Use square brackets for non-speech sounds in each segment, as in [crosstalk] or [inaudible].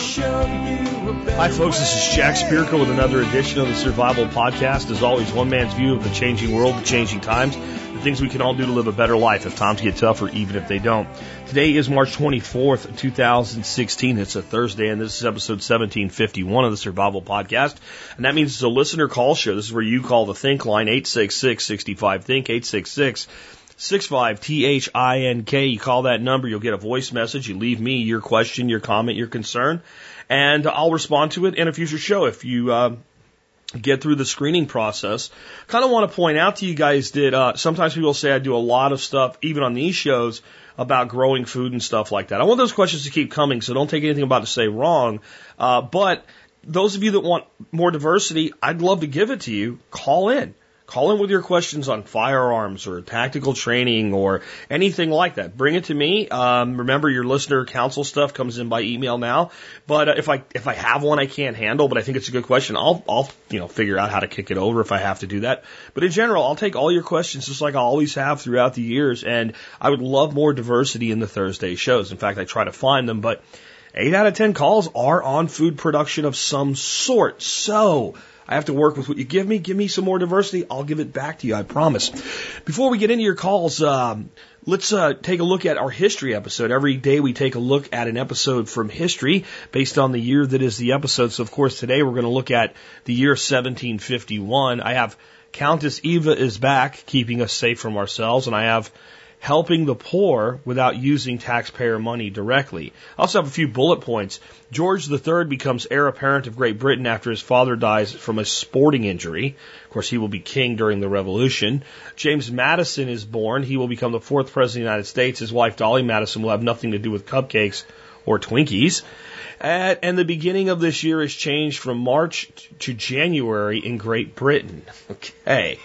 Hi, folks. This is Jack Spirko with another edition of the Survival Podcast. As always, one man's view of the changing world, the changing times, the things we can all do to live a better life if times get tougher, even if they don't. Today is March 24th, 2016. It's a Thursday, and this is episode 1751 of the Survival Podcast. And that means it's a listener call show. This is where you call the Think line, 866 65 Think, 866 65 T H I N K. You call that number, you'll get a voice message. You leave me your question, your comment, your concern, and I'll respond to it in a future show if you uh, get through the screening process. Kind of want to point out to you guys that uh, sometimes people say I do a lot of stuff, even on these shows, about growing food and stuff like that. I want those questions to keep coming, so don't take anything about to say wrong. Uh, but those of you that want more diversity, I'd love to give it to you. Call in. Call in with your questions on firearms or tactical training or anything like that. Bring it to me. Um, remember, your listener council stuff comes in by email now. But uh, if I if I have one I can't handle, but I think it's a good question, I'll I'll you know figure out how to kick it over if I have to do that. But in general, I'll take all your questions just like I always have throughout the years, and I would love more diversity in the Thursday shows. In fact, I try to find them, but eight out of ten calls are on food production of some sort. So I have to work with what you give me. Give me some more diversity. I'll give it back to you. I promise. Before we get into your calls, um, let's uh, take a look at our history episode. Every day we take a look at an episode from history based on the year that is the episode. So, of course, today we're going to look at the year 1751. I have Countess Eva is back, keeping us safe from ourselves, and I have helping the poor without using taxpayer money directly. I also have a few bullet points. George III becomes heir apparent of Great Britain after his father dies from a sporting injury. Of course, he will be king during the Revolution. James Madison is born. He will become the fourth president of the United States. His wife, Dolly Madison, will have nothing to do with cupcakes or Twinkies. And the beginning of this year is changed from March to January in Great Britain. [laughs] Okay.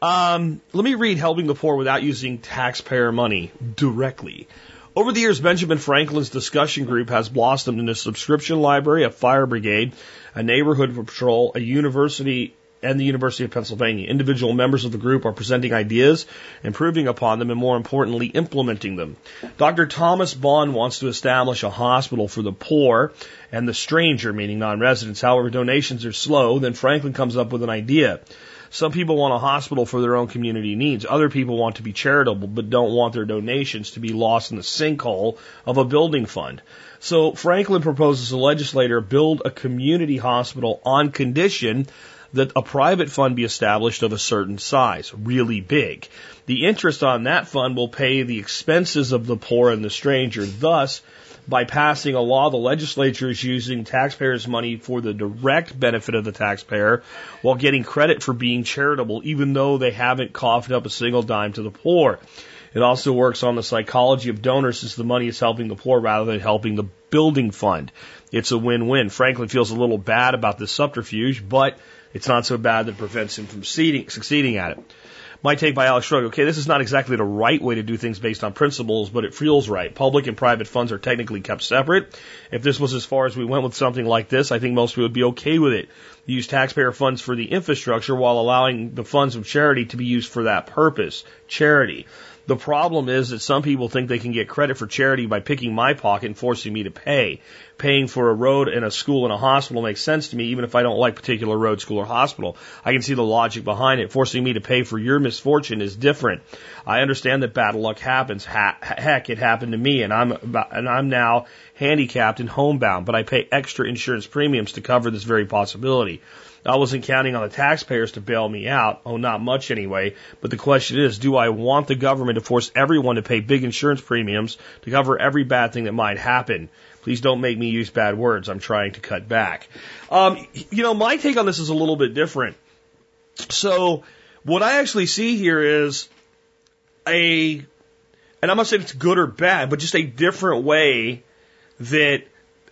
Um, let me read Helping the Poor Without Using Taxpayer Money directly. Over the years, Benjamin Franklin's discussion group has blossomed into a subscription library, a fire brigade, a neighborhood patrol, a university, and the University of Pennsylvania. Individual members of the group are presenting ideas, improving upon them, and more importantly, implementing them. Dr. Thomas Bond wants to establish a hospital for the poor and the stranger, meaning non-residents. However, donations are slow. Then Franklin comes up with an idea. Some people want a hospital for their own community needs. Other people want to be charitable, but don't want their donations to be lost in the sinkhole of a building fund. So Franklin proposes a legislator build a community hospital on condition that a private fund be established of a certain size, really big. The interest on that fund will pay the expenses of the poor and the stranger. Thus, by passing a law, the legislature is using taxpayers' money for the direct benefit of the taxpayer while getting credit for being charitable, even though they haven't coughed up a single dime to the poor. It also works on the psychology of donors since the money is helping the poor rather than helping the building fund. It's a win-win. Franklin feels a little bad about this subterfuge, but it's not so bad that it prevents him from succeeding at it. My take by Alex Shrugged. Okay, this is not exactly the right way to do things based on principles, but it feels right. Public and private funds are technically kept separate. If this was as far as we went with something like this, I think most people would be okay with it. Use taxpayer funds for the infrastructure while allowing the funds of charity to be used for that purpose. Charity. The problem is that some people think they can get credit for charity by picking my pocket and forcing me to pay. Paying for a road and a school and a hospital makes sense to me, even if I don't like particular road, school, or hospital. I can see the logic behind it. Forcing me to pay for your misfortune is different. I understand that bad luck happens. Ha- heck, it happened to me, and I'm about, and I'm now handicapped and homebound, but I pay extra insurance premiums to cover this very possibility. I wasn't counting on the taxpayers to bail me out. Oh, not much anyway. But the question is, do I want the government to force everyone to pay big insurance premiums to cover every bad thing that might happen? Please don't make me use bad words. I'm trying to cut back. Um, you know, my take on this is a little bit different. So, what I actually see here is a, and I'm not saying it's good or bad, but just a different way that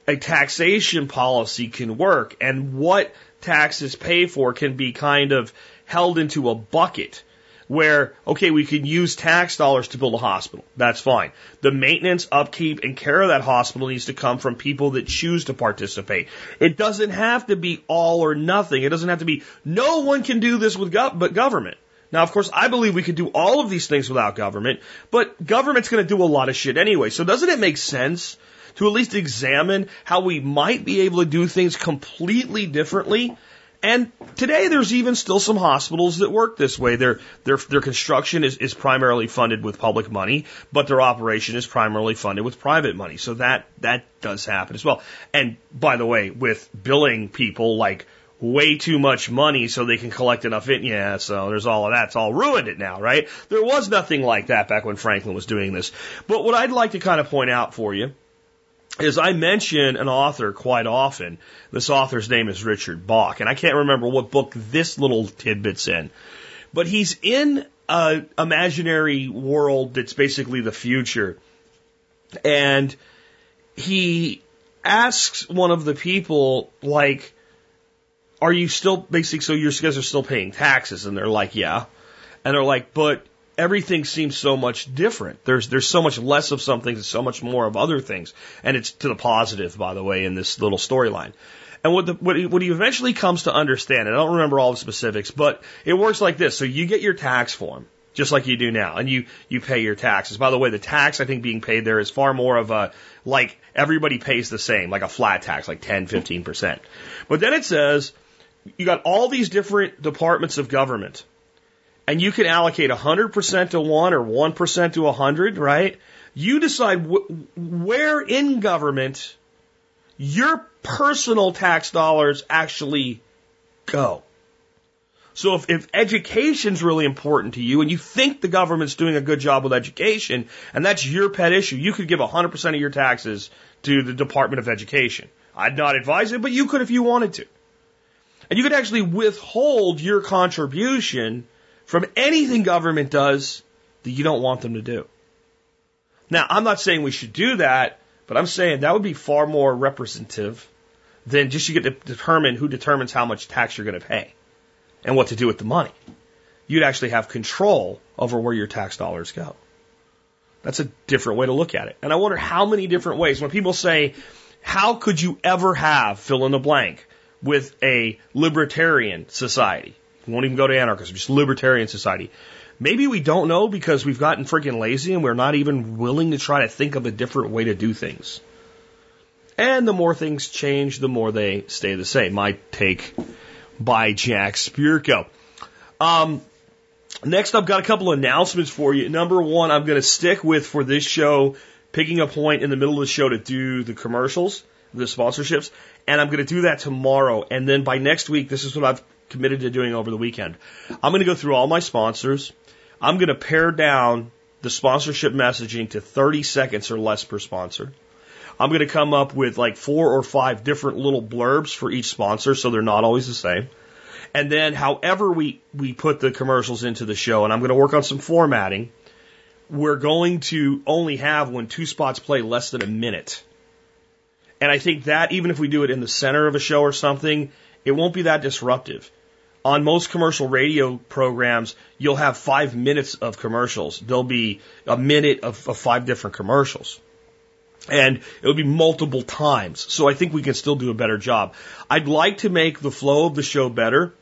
a taxation policy can work and what taxes pay for can be kind of held into a bucket where, okay, we can use tax dollars to build a hospital. That's fine. The maintenance, upkeep, and care of that hospital needs to come from people that choose to participate. It doesn't have to be all or nothing. It doesn't have to be, no one can do this with gov- but government. Now, of course, I believe we could do all of these things without government, but government's going to do a lot of shit anyway. So doesn't it make sense to at least examine how we might be able to do things completely differently. And today there's even still some hospitals that work this way. Their, their, their construction is, is primarily funded with public money, but their operation is primarily funded with private money. So that, that does happen as well. And by the way, with billing people like way too much money so they can collect enough in. Yeah, so there's all of that. It's all ruined it now, right? There was nothing like that back when Franklin was doing this. But what I'd like to kind of point out for you is I mention an author quite often. This author's name is Richard Bach, and I can't remember what book this little tidbit's in, but he's in a imaginary world that's basically the future, and he asks one of the people like, "Are you still basically so your guys are still paying taxes?" And they're like, "Yeah," and they're like, "But." Everything seems so much different. There's there's so much less of some things and so much more of other things, and it's to the positive, by the way, in this little storyline. And what the what he, what he eventually comes to understand, and I don't remember all the specifics, but it works like this: so you get your tax form. Just like you do now, and you you pay your taxes. By the way, the tax I think being paid there is far more of a like everybody pays the same, like a flat tax, like 10, 15 percent. But then it says you got all these different departments of government and you can allocate 100% to one or 1% to 100, right? You decide wh- where in government your personal tax dollars actually go. So if, if education's really important to you and you think the government's doing a good job with education and that's your pet issue, you could give 100% of your taxes to the Department of Education. I'd not advise it, but you could if you wanted to. And you could actually withhold your contribution from anything government does that you don't want them to do. Now, I'm not saying we should do that, but I'm saying that would be far more representative than just you get to determine who determines how much tax you're going to pay and what to do with the money. You'd actually have control over where your tax dollars go. That's a different way to look at it. And I wonder how many different ways, when people say, how could you ever have fill in the blank with a libertarian society? We won't even go to anarchism, just libertarian society. Maybe we don't know because we've gotten freaking lazy and we're not even willing to try to think of a different way to do things. And the more things change, the more they stay the same. My take by Jack Spirko. Um, next, I've got a couple of announcements for you. Number one, I'm going to stick with for this show, picking a point in the middle of the show to do the commercials, the sponsorships, and I'm going to do that tomorrow. And then by next week, this is what I've committed to doing over the weekend. I'm going to go through all my sponsors. I'm going to pare down the sponsorship messaging to 30 seconds or less per sponsor. I'm going to come up with like four or five different little blurbs for each sponsor so they're not always the same. And then however we, we put the commercials into the show, and I'm going to work on some formatting, we're going to only have when two spots play less than a minute. And I think that even if we do it in the center of a show or something, it won't be that disruptive on most commercial radio programs, you'll have five minutes of commercials. There'll be a minute of, of five different commercials. And it'll be multiple times. So I think we can still do a better job. I'd like to make the flow of the show better.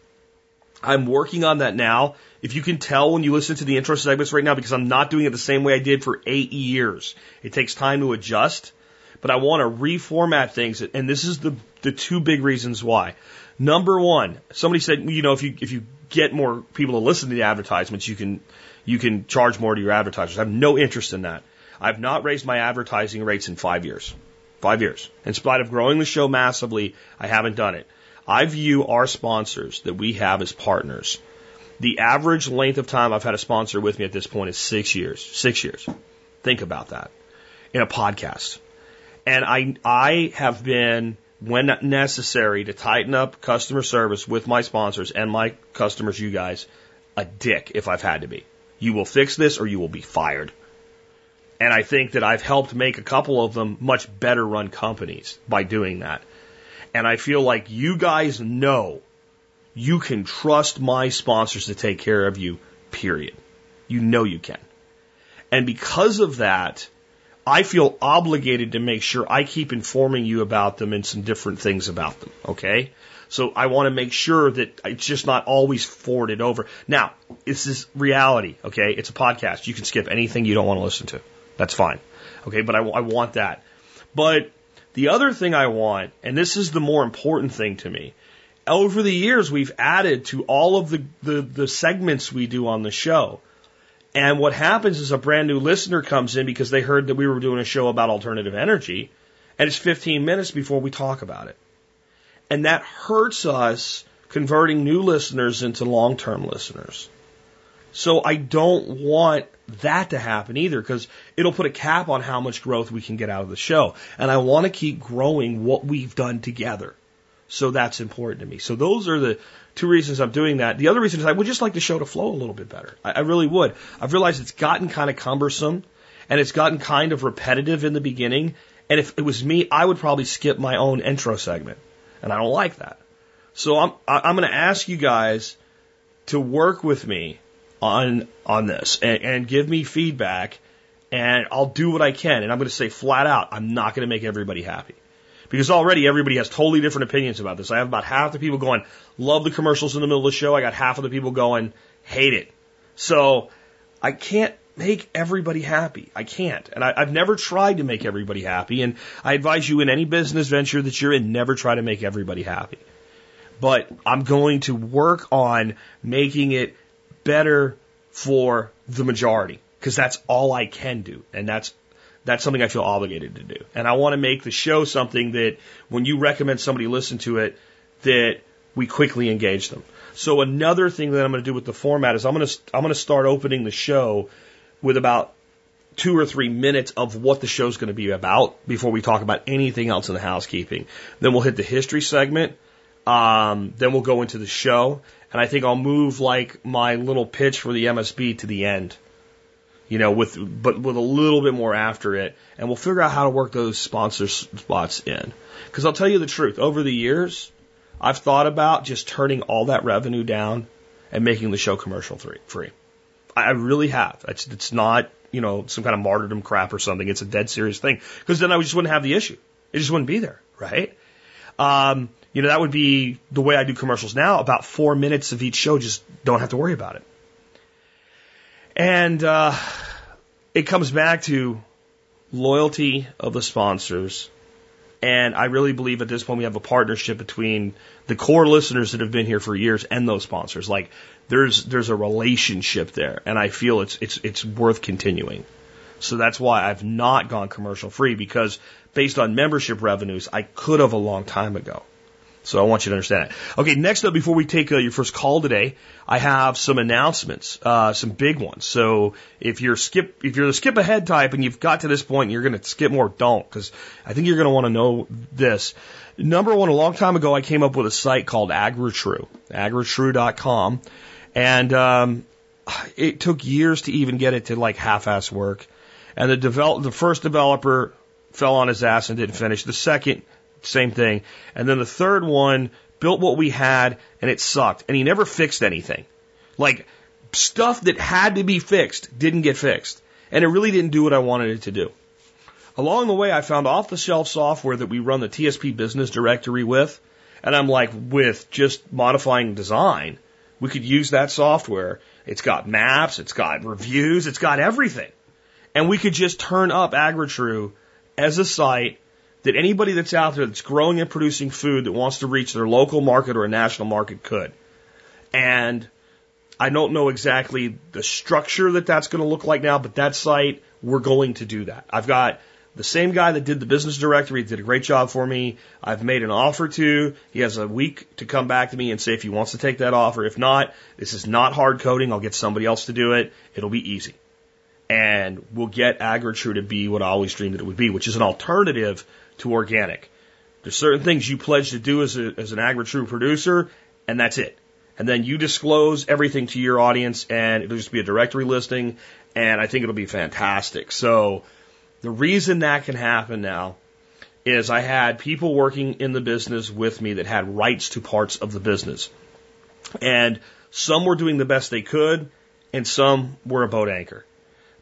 I'm working on that now. If you can tell when you listen to the intro segments right now, because I'm not doing it the same way I did for eight years, it takes time to adjust. But I want to reformat things, and this is the the two big reasons why. Number one, somebody said, you know, if you if you get more people to listen to the advertisements, you can you can charge more to your advertisers. I have no interest in that. I've not raised my advertising rates in five years. Five years. In spite of growing the show massively, I haven't done it. I view our sponsors that we have as partners. The average length of time I've had a sponsor with me at this point is six years. Six years. Think about that in a podcast. And I, I have been when necessary to tighten up customer service with my sponsors and my customers, you guys, a dick if I've had to be. You will fix this or you will be fired. And I think that I've helped make a couple of them much better run companies by doing that. And I feel like you guys know you can trust my sponsors to take care of you, period. You know you can. And because of that, I feel obligated to make sure I keep informing you about them and some different things about them. Okay. So I want to make sure that it's just not always forwarded over. Now, this is reality. Okay. It's a podcast. You can skip anything you don't want to listen to. That's fine. Okay. But I, I want that. But the other thing I want, and this is the more important thing to me, over the years we've added to all of the, the, the segments we do on the show. And what happens is a brand new listener comes in because they heard that we were doing a show about alternative energy, and it's 15 minutes before we talk about it. And that hurts us converting new listeners into long term listeners. So I don't want that to happen either because it'll put a cap on how much growth we can get out of the show. And I want to keep growing what we've done together. So that's important to me. So those are the two reasons I'm doing that. The other reason is I would just like the show to flow a little bit better. I, I really would. I've realized it's gotten kind of cumbersome and it's gotten kind of repetitive in the beginning. And if it was me, I would probably skip my own intro segment. And I don't like that. So I'm, I'm going to ask you guys to work with me on on this and, and give me feedback, and I'll do what I can. And I'm going to say flat out, I'm not going to make everybody happy. Because already everybody has totally different opinions about this. I have about half the people going, love the commercials in the middle of the show. I got half of the people going, hate it. So I can't make everybody happy. I can't. And I, have never tried to make everybody happy. And I advise you in any business venture that you're in, never try to make everybody happy. But I'm going to work on making it better for the majority because that's all I can do. And that's that's something I feel obligated to do. And I want to make the show something that when you recommend somebody listen to it, that we quickly engage them. So another thing that I'm going to do with the format is I'm going to I'm going to start opening the show with about two or three minutes of what the show's going to be about before we talk about anything else in the housekeeping. Then we'll hit the history segment. Um, then we'll go into the show, and I think I'll move like my little pitch for the MSB to the end. You know, with but with a little bit more after it, and we'll figure out how to work those sponsor spots in. Because I'll tell you the truth, over the years, I've thought about just turning all that revenue down and making the show commercial free. I really have. It's, it's not, you know, some kind of martyrdom crap or something. It's a dead serious thing. Because then I just wouldn't have the issue. It just wouldn't be there, right? Um, you know, that would be the way I do commercials now. About four minutes of each show, just don't have to worry about it. And uh, it comes back to loyalty of the sponsors. And I really believe at this point we have a partnership between the core listeners that have been here for years and those sponsors. Like there's there's a relationship there, and I feel it's it's it's worth continuing. So that's why I've not gone commercial free because based on membership revenues, I could have a long time ago. So I want you to understand that. Okay, next up, before we take uh, your first call today, I have some announcements, uh, some big ones. So if you're skip, if you're the skip ahead type and you've got to this point and you're going to skip more, don't, because I think you're going to want to know this. Number one, a long time ago, I came up with a site called AgriTrue, agritrue.com, and um, it took years to even get it to like half-ass work. And the develop, the first developer fell on his ass and didn't finish. The second same thing. And then the third one built what we had and it sucked. And he never fixed anything. Like stuff that had to be fixed didn't get fixed. And it really didn't do what I wanted it to do. Along the way, I found off the shelf software that we run the TSP business directory with. And I'm like, with just modifying design, we could use that software. It's got maps, it's got reviews, it's got everything. And we could just turn up AgriTrue as a site that anybody that's out there that's growing and producing food that wants to reach their local market or a national market could. And I don't know exactly the structure that that's going to look like now, but that site, we're going to do that. I've got the same guy that did the business directory did a great job for me. I've made an offer to. He has a week to come back to me and say if he wants to take that offer. If not, this is not hard coding. I'll get somebody else to do it. It'll be easy. And we'll get AgriTrue to be what I always dreamed that it would be, which is an alternative to organic. There's certain things you pledge to do as, a, as an AgriTrue producer, and that's it. And then you disclose everything to your audience, and it'll just be a directory listing, and I think it'll be fantastic. So the reason that can happen now is I had people working in the business with me that had rights to parts of the business. And some were doing the best they could, and some were a boat anchor.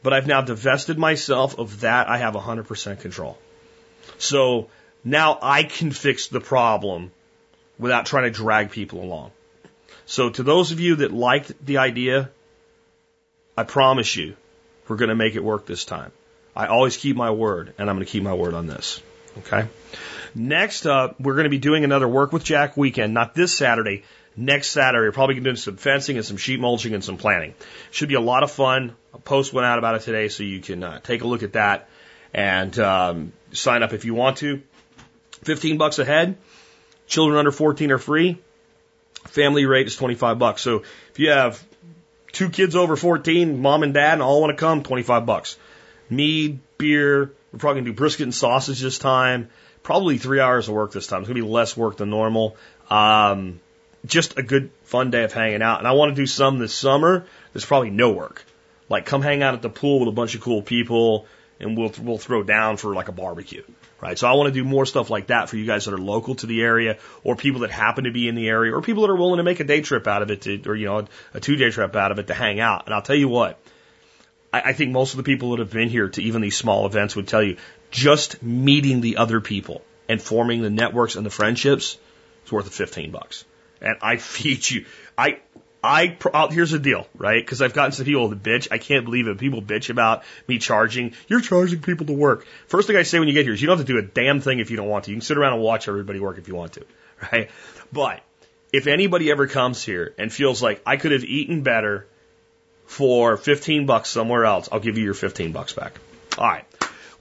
But I've now divested myself of that. I have 100% control. So now I can fix the problem without trying to drag people along. So to those of you that liked the idea, I promise you, we're going to make it work this time. I always keep my word, and I'm going to keep my word on this. Okay. Next up, we're going to be doing another work with Jack weekend, not this Saturday, next Saturday. We're probably going to do some fencing and some sheet mulching and some planting. Should be a lot of fun. A post went out about it today, so you can uh, take a look at that and um, sign up if you want to. 15 bucks a head. Children under 14 are free. Family rate is 25 bucks. So if you have two kids over 14, mom and dad, and all want to come, 25 bucks. Mead, beer. We're probably going to do brisket and sausage this time. Probably three hours of work this time. It's going to be less work than normal. Um, just a good fun day of hanging out. And I want to do some this summer. There's probably no work. Like come hang out at the pool with a bunch of cool people and we'll, we'll throw down for like a barbecue. Right. So I want to do more stuff like that for you guys that are local to the area or people that happen to be in the area or people that are willing to make a day trip out of it to, or, you know, a two day trip out of it to hang out. And I'll tell you what, I, I think most of the people that have been here to even these small events would tell you just meeting the other people and forming the networks and the friendships is worth the 15 bucks and I [laughs] feed you. I, I, I'll, here's the deal, right? Because I've gotten some people to bitch. I can't believe it. People bitch about me charging. You're charging people to work. First thing I say when you get here is you don't have to do a damn thing if you don't want to. You can sit around and watch everybody work if you want to, [laughs] right? But if anybody ever comes here and feels like I could have eaten better for 15 bucks somewhere else, I'll give you your 15 bucks back. All right.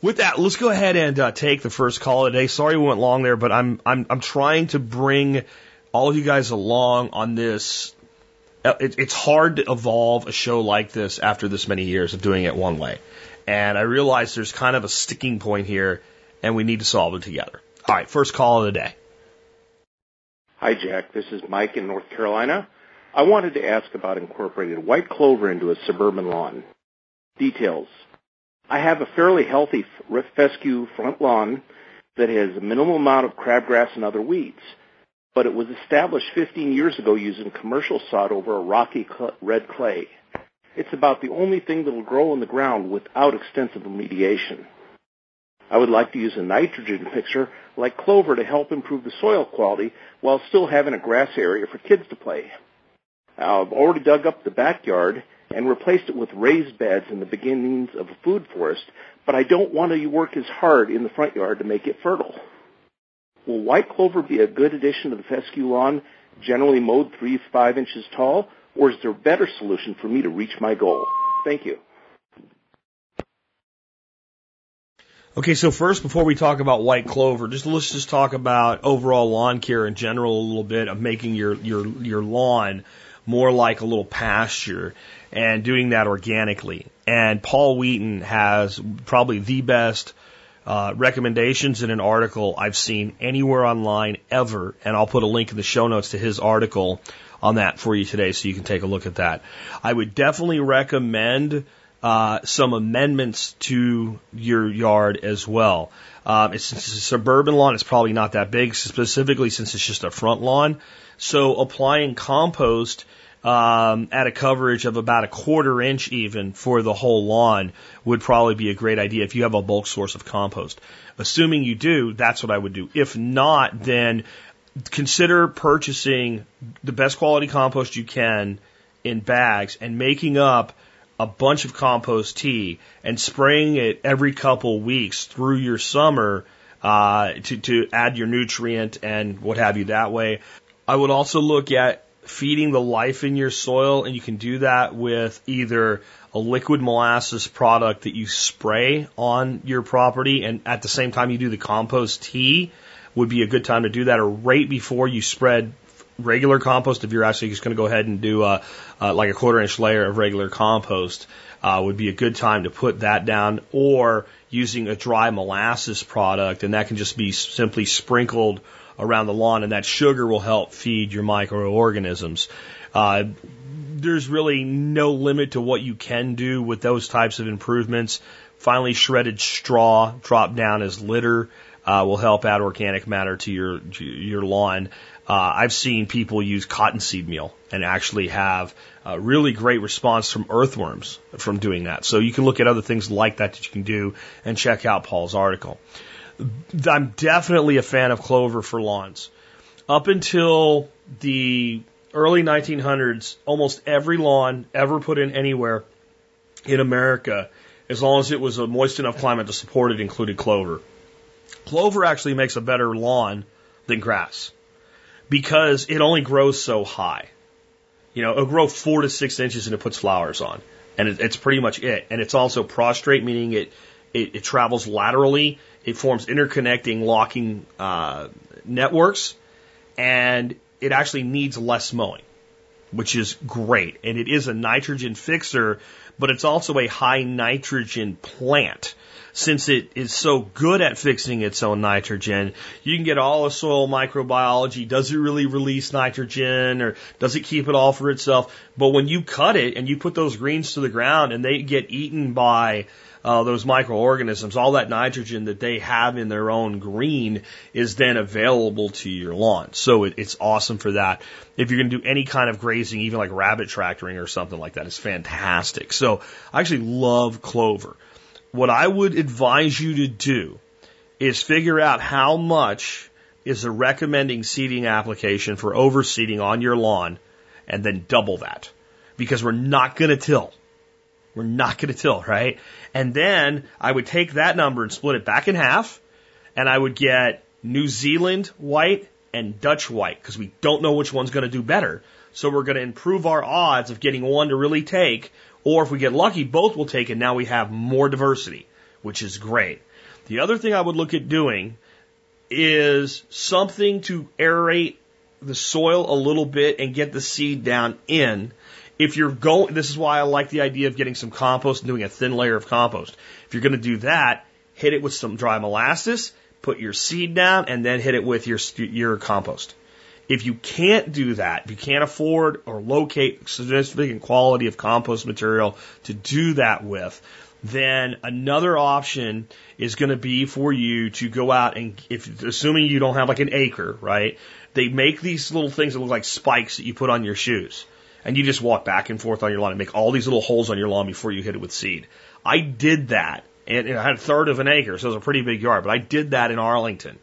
With that, let's go ahead and uh, take the first call of the day. Sorry we went long there, but I'm I'm I'm trying to bring all of you guys along on this. Uh, it, it's hard to evolve a show like this after this many years of doing it one way. And I realize there's kind of a sticking point here, and we need to solve it together. All right, first call of the day. Hi, Jack. This is Mike in North Carolina. I wanted to ask about incorporating white clover into a suburban lawn. Details. I have a fairly healthy fescue front lawn that has a minimal amount of crabgrass and other weeds but it was established 15 years ago using commercial sod over a rocky cl- red clay. It's about the only thing that will grow in the ground without extensive remediation. I would like to use a nitrogen fixer like clover to help improve the soil quality while still having a grass area for kids to play. I've already dug up the backyard and replaced it with raised beds in the beginnings of a food forest, but I don't want to work as hard in the front yard to make it fertile. Will white clover be a good addition to the fescue lawn, generally mowed three to five inches tall, or is there a better solution for me to reach my goal? Thank you. Okay, so first, before we talk about white clover, just let's just talk about overall lawn care in general a little bit of making your your your lawn more like a little pasture and doing that organically. And Paul Wheaton has probably the best uh, recommendations in an article I've seen anywhere online ever, and I'll put a link in the show notes to his article on that for you today, so you can take a look at that. I would definitely recommend uh, some amendments to your yard as well. Um, it's, it's a suburban lawn; it's probably not that big, specifically since it's just a front lawn. So applying compost um, at a coverage of about a quarter inch even for the whole lawn would probably be a great idea if you have a bulk source of compost. Assuming you do, that's what I would do. If not, then consider purchasing the best quality compost you can in bags and making up a bunch of compost tea and spraying it every couple weeks through your summer uh, to, to add your nutrient and what have you that way. I would also look at feeding the life in your soil, and you can do that with either a liquid molasses product that you spray on your property, and at the same time you do the compost tea, would be a good time to do that, or right before you spread regular compost, if you're actually just going to go ahead and do a, like a quarter inch layer of regular compost, uh, would be a good time to put that down, or using a dry molasses product, and that can just be simply sprinkled around the lawn, and that sugar will help feed your microorganisms. Uh, there's really no limit to what you can do with those types of improvements. Finally, shredded straw dropped down as litter uh, will help add organic matter to your to your lawn. Uh, I've seen people use cottonseed meal and actually have a really great response from earthworms from doing that. So you can look at other things like that that you can do and check out Paul's article. I'm definitely a fan of clover for lawns. Up until the early 1900s, almost every lawn ever put in anywhere in America, as long as it was a moist enough climate to support it, included clover. Clover actually makes a better lawn than grass because it only grows so high. You know, it'll grow four to six inches and it puts flowers on. And it, it's pretty much it. And it's also prostrate, meaning it, it, it travels laterally. It forms interconnecting locking uh, networks. And it actually needs less mowing, which is great. And it is a nitrogen fixer, but it's also a high nitrogen plant since it is so good at fixing its own nitrogen, you can get all the soil microbiology. Does it really release nitrogen or does it keep it all for itself? But when you cut it and you put those greens to the ground and they get eaten by uh, those microorganisms, all that nitrogen that they have in their own green is then available to your lawn. So it, it's awesome for that. If you're going to do any kind of grazing, even like rabbit tractoring or something like that, it's fantastic. So I actually love clover what I would advise you to do is figure out how much is the recommending seeding application for overseeding on your lawn and then double that because we're not going to till. We're not going to till, right? And then I would take that number and split it back in half and I would get New Zealand white and Dutch white because we don't know which one's going to do better. So we're going to improve our odds of getting one to really take or if we get lucky, both will take and Now we have more diversity, which is great. The other thing I would look at doing is something to aerate the soil a little bit and get the seed down in. If you're going, this is why I like the idea of getting some compost and doing a thin layer of compost. If you're going to do that, hit it with some dry molasses, put your seed down, and then hit it with your your compost. If you can't do that, if you can't afford or locate significant quality of compost material to do that with, then another option is going to be for you to go out and if assuming you don't have like an acre, right? They make these little things that look like spikes that you put on your shoes. And you just walk back and forth on your lawn and make all these little holes on your lawn before you hit it with seed. I did that and I had a third of an acre, so it was a pretty big yard, but I did that in Arlington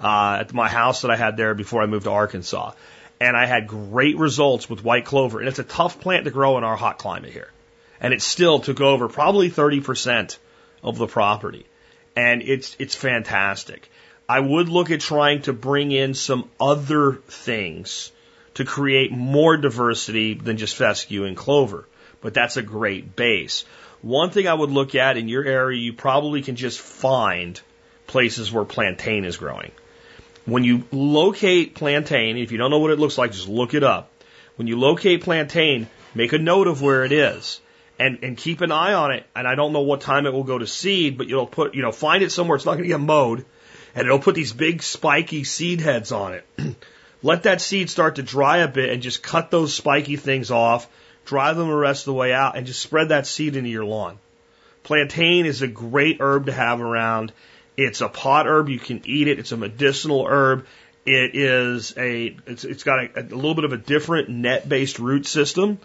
uh, at my house that I had there before I moved to Arkansas. And I had great results with white clover. And it's a tough plant to grow in our hot climate here. And it still took over probably 30% of the property. And it's, it's fantastic. I would look at trying to bring in some other things to create more diversity than just fescue and clover. But that's a great base. One thing I would look at in your area, you probably can just find places where plantain is growing. When you locate plantain, if you don't know what it looks like, just look it up. When you locate plantain, make a note of where it is and, and keep an eye on it. And I don't know what time it will go to seed, but you'll put, you know, find it somewhere it's not going to get mowed and it'll put these big spiky seed heads on it. [clears throat] Let that seed start to dry a bit and just cut those spiky things off, dry them the rest of the way out and just spread that seed into your lawn. Plantain is a great herb to have around it's a pot herb. You can eat it. It's a medicinal herb. It is a, it's, it's got a, a little bit of a different net based root system,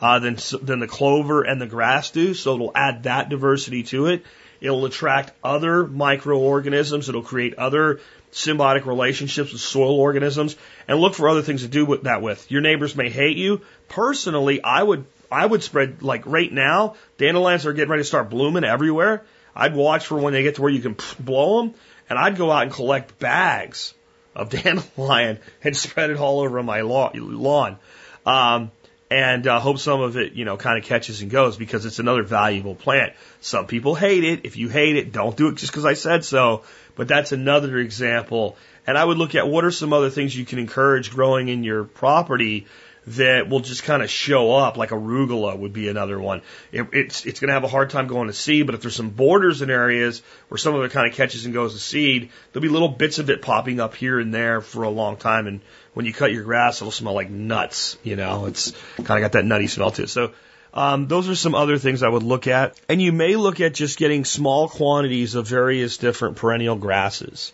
uh, than, than the clover and the grass do. So it'll add that diversity to it. It'll attract other microorganisms. It'll create other symbiotic relationships with soil organisms and look for other things to do with that with. Your neighbors may hate you. Personally, I would, I would spread like right now, dandelions are getting ready to start blooming everywhere. I'd watch for when they get to where you can [laughs] blow them, and I'd go out and collect bags of [laughs] dandelion and spread it all over my lawn. Um, and uh, hope some of it, you know, kind of catches and goes because it's another valuable plant. Some people hate it. If you hate it, don't do it just because I said so. But that's another example. And I would look at what are some other things you can encourage growing in your property that will just kind of show up, like arugula would be another one. It, it's it's going to have a hard time going to seed, but if there's some borders in areas where some of it kind of catches and goes to seed, there'll be little bits of it popping up here and there for a long time. And when you cut your grass, it'll smell like nuts. You know, it's kind of got that nutty smell to it. So. Um, those are some other things I would look at. And you may look at just getting small quantities of various different perennial grasses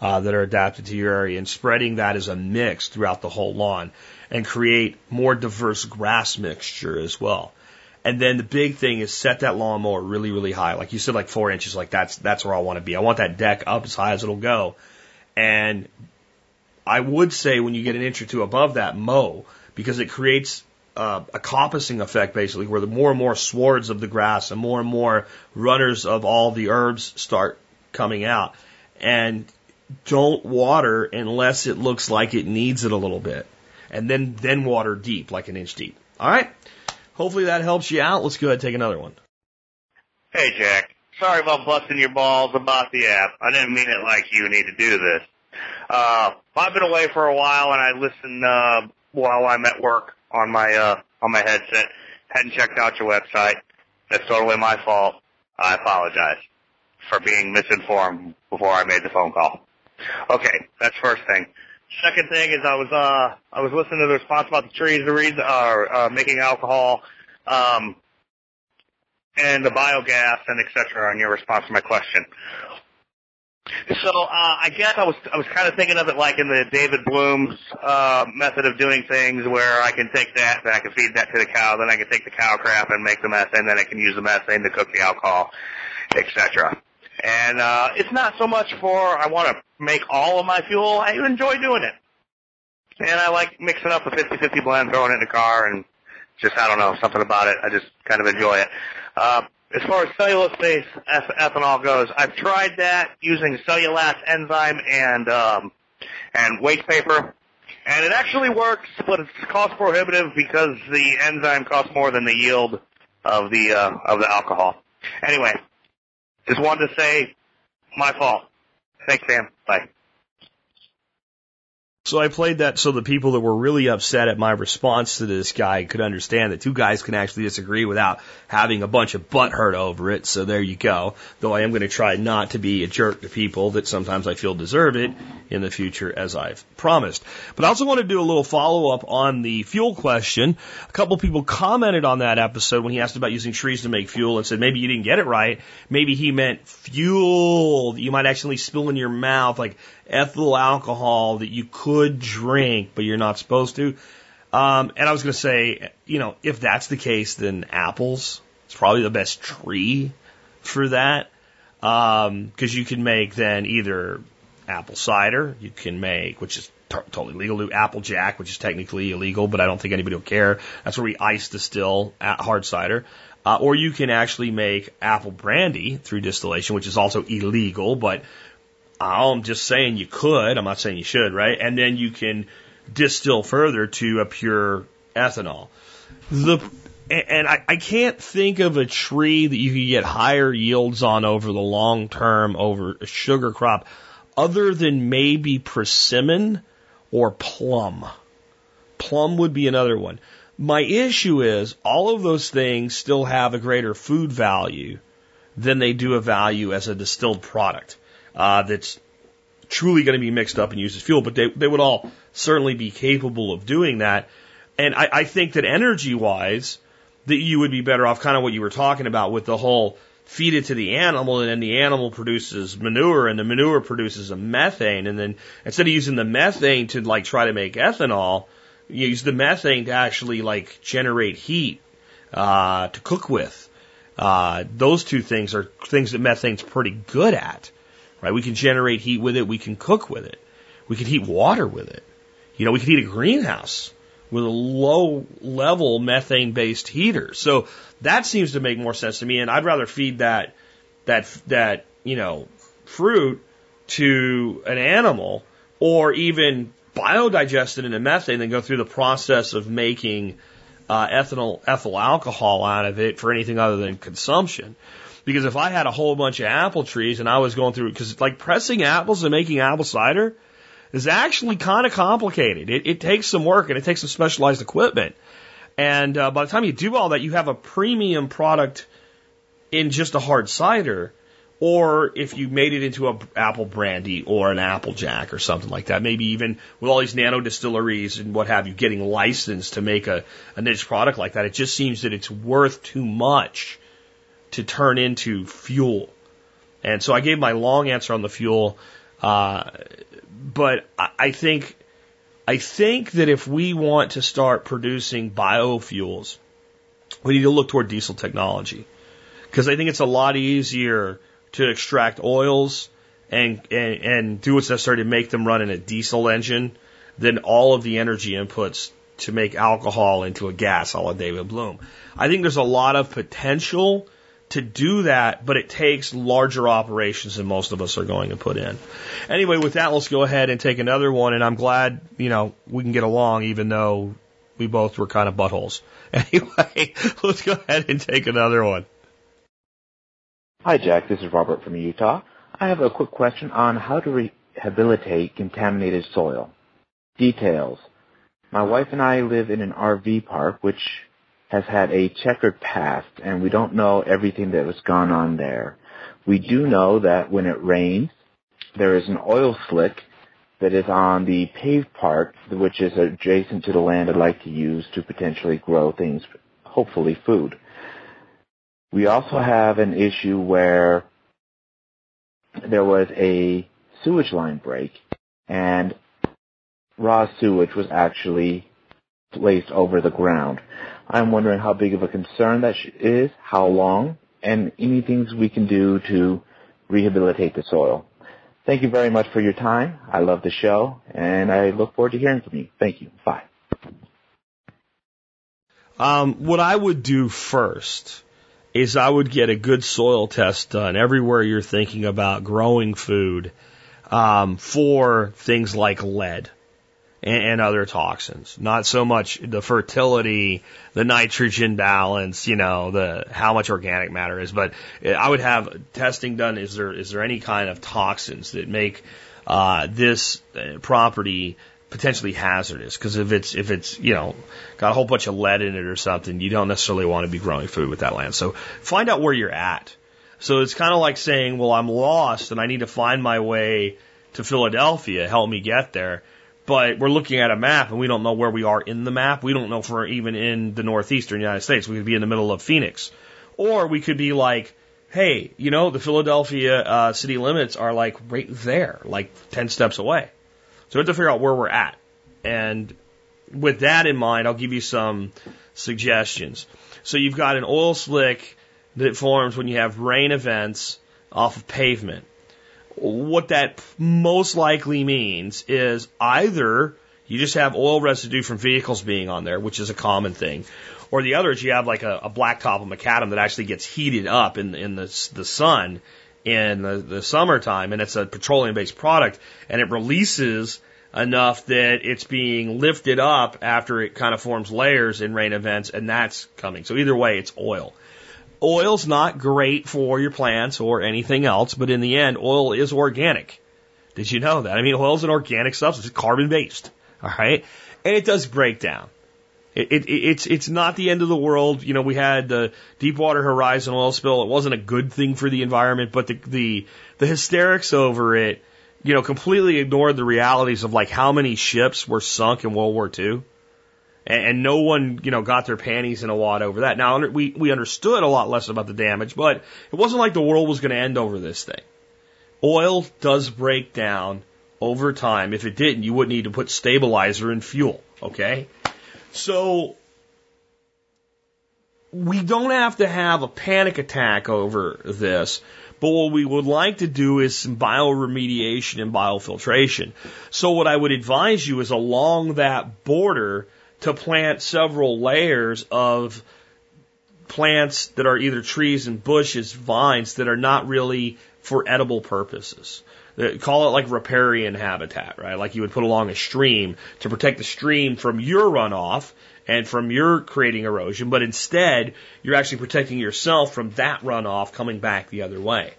uh, that are adapted to your area and spreading that as a mix throughout the whole lawn and create more diverse grass mixture as well. And then the big thing is set that lawnmower really, really high. Like you said, like four inches, like that's, that's where I want to be. I want that deck up as high as it'll go. And I would say when you get an inch or two above that, mow, because it creates uh, a coppicing effect basically, where the more and more swards of the grass and more and more runners of all the herbs start coming out. and don't water unless it looks like it needs it a little bit. And then, then water deep, like an inch deep. All right. Hopefully that helps you out. Let's go ahead and take another one. Hey, Jack. Sorry about busting your balls about the app. I didn't mean it like you need to do this. Uh, I've been away for a while and I listen, uh, while I'm at work on my, uh, on my headset. Hadn't checked out your website. That's totally my fault. I apologize for being misinformed before I made the phone call. Okay, that's first thing. Second thing is I was uh I was listening to the response about the trees, the reason uh, uh making alcohol, um, and the biogas and etc. On your response to my question. So uh, I guess I was I was kind of thinking of it like in the David Blume's uh, method of doing things, where I can take that and I can feed that to the cow, then I can take the cow crap and make the methane, then I can use the methane to cook the alcohol, etc. And uh, it's not so much for I want to make all of my fuel. I enjoy doing it, and I like mixing up a 50-50 blend, throwing it in the car, and just I don't know something about it. I just kind of enjoy it. Uh, as far as cellulose-based ethanol goes, I've tried that using cellulase enzyme and um, and waste paper, and it actually works, but it's cost prohibitive because the enzyme costs more than the yield of the uh, of the alcohol. Anyway, just wanted to say, my fault. Thanks, Sam. Bye. So I played that so the people that were really upset at my response to this guy could understand that two guys can actually disagree without having a bunch of butt hurt over it. So there you go. Though I am going to try not to be a jerk to people that sometimes I feel deserve it in the future as I've promised. But I also want to do a little follow up on the fuel question. A couple people commented on that episode when he asked about using trees to make fuel and said maybe you didn't get it right. Maybe he meant fuel you might actually spill in your mouth like ethyl alcohol that you could drink, but you're not supposed to. Um, and I was going to say, you know, if that's the case, then apples is probably the best tree for that. Um, cause you can make then either apple cider, you can make, which is t- totally legal, do apple jack, which is technically illegal, but I don't think anybody will care. That's where we ice distill hard cider. Uh, or you can actually make apple brandy through distillation, which is also illegal, but Oh, I'm just saying you could. I'm not saying you should, right? And then you can distill further to a pure ethanol. The and I, I can't think of a tree that you could get higher yields on over the long term over a sugar crop other than maybe persimmon or plum. Plum would be another one. My issue is all of those things still have a greater food value than they do a value as a distilled product uh, that's truly going to be mixed up and used as fuel, but they, they would all certainly be capable of doing that. And I, I think that energy wise, that you would be better off kind of what you were talking about with the whole feed it to the animal and then the animal produces manure and the manure produces a methane and then instead of using the methane to like try to make ethanol, you use the methane to actually like generate heat uh, to cook with. Uh, those two things are things that methane's pretty good at right? We can generate heat with it. We can cook with it. We can heat water with it. You know, we can heat a greenhouse with a low level methane based heater. So that seems to make more sense to me. And I'd rather feed that, that, that, you know, fruit to an animal or even biodigest it into methane than go through the process of making uh, ethanol, ethyl alcohol out of it for anything other than consumption. Because if I had a whole bunch of apple trees and I was going through, because like pressing apples and making apple cider is actually kind of complicated. It, it takes some work and it takes some specialized equipment. And uh, by the time you do all that, you have a premium product in just a hard cider. Or if you made it into an apple brandy or an apple jack or something like that, maybe even with all these nano distilleries and what have you getting licensed to make a, a niche product like that, it just seems that it's worth too much to turn into fuel. And so I gave my long answer on the fuel, uh, but I think I think that if we want to start producing biofuels, we need to look toward diesel technology because I think it's a lot easier to extract oils and, and and do what's necessary to make them run in a diesel engine than all of the energy inputs to make alcohol into a gas, all la David Blume. I think there's a lot of potential to do that, but it takes larger operations than most of us are going to put in. Anyway, with that, let's go ahead and take another one. And I'm glad, you know, we can get along even though we both were kind of buttholes. [laughs] Anyway, let's go ahead and take another one. Hi, Jack. This is Robert from Utah. I have a quick question on how to rehabilitate contaminated soil. Details. My wife and I live in an RV park which has had a checkered past and we don't know everything that has gone on there. We do know that when it rains, there is an oil slick that is on the paved part, which is adjacent to the land I'd like to use to potentially grow things, hopefully food. We also have an issue where there was a sewage line break and raw sewage was actually placed over the ground. I'm wondering how big of a concern that is, how long, and any things we can do to rehabilitate the soil. Thank you very much for your time. I love the show, and I look forward to hearing from you. Thank you. Bye. Um, what I would do first is I would get a good soil test done everywhere you're thinking about growing food um, for things like lead and, and other toxins. Not so much the fertility, the nitrogen balance, you know, the how much organic matter is, but I would have testing done. Is there is there any kind of toxins that make uh, this uh, property potentially hazardous? Because if it's if it's you know got a whole bunch of lead in it or something, you don't necessarily want to be growing food with that land. So find out where you're at. So it's kind of like saying, well, I'm lost and I need to find my way to Philadelphia. Help me get there but we're looking at a map and we don't know where we are in the map. We don't know if we're even in the northeastern United States. We could be in the middle of Phoenix. Or we could be like, hey, you know, the Philadelphia uh, city limits are like right there, like 10 steps away. So we have to figure out where we're at. And with that in mind, I'll give you some suggestions. So you've got an oil slick that forms when you have rain events off of pavement. What that most likely means is either you just have oil residue from vehicles being on there, which is a common thing, or the other is you have like a, a blacktop of macadam that actually gets heated up in in the the sun in the, the summertime, and it's a petroleum based product, and it releases enough that it's being lifted up after it kind of forms layers in rain events, and that's coming. So either way, it's oil. Oil's not great for your plants or anything else, but in the end, oil is organic. Did you know that? I mean, oil is an organic substance, it's carbon based. All right. And it does break down. It, it, it's, it's not the end of the world. You know, we had the Deepwater Horizon oil spill. It wasn't a good thing for the environment, but the, the, the hysterics over it, you know, completely ignored the realities of like how many ships were sunk in World War II and, and no one, you know, got their panties in a wad over that. Now, we, we understood a lot less about the damage, but it wasn't like the world was going to end over this thing. Oil does break down over time. If it didn't, you wouldn't need to put stabilizer in fuel, okay? So, we don't have to have a panic attack over this, but what we would like to do is some bioremediation and biofiltration. So what I would advise you is along that border, to plant several layers of plants that are either trees and bushes, vines that are not really for edible purposes. Call it like riparian habitat, right? Like you would put along a stream to protect the stream from your runoff and from your creating erosion, but instead you're actually protecting yourself from that runoff coming back the other way.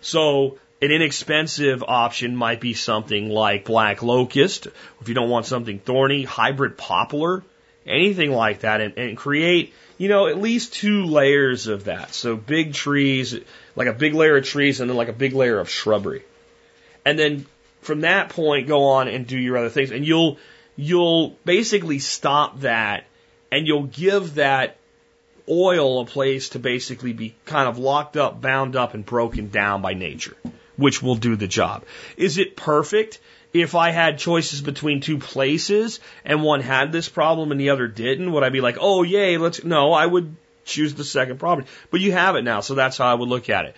So an inexpensive option might be something like black locust. If you don't want something thorny, hybrid poplar, anything like that, and, and create, you know, at least two layers of that. So big trees, like a big layer of trees, and then like a big layer of shrubbery. And then from that point, go on and do your other things, and you'll you'll basically stop that, and you'll give that oil a place to basically be kind of locked up, bound up, and broken down by nature which will do the job. Is it perfect? If I had choices between two places and one had this problem and the other didn't, would I be like, oh yay, let's, no, I would choose the second problem. But you have it now, so that's how I would look at it.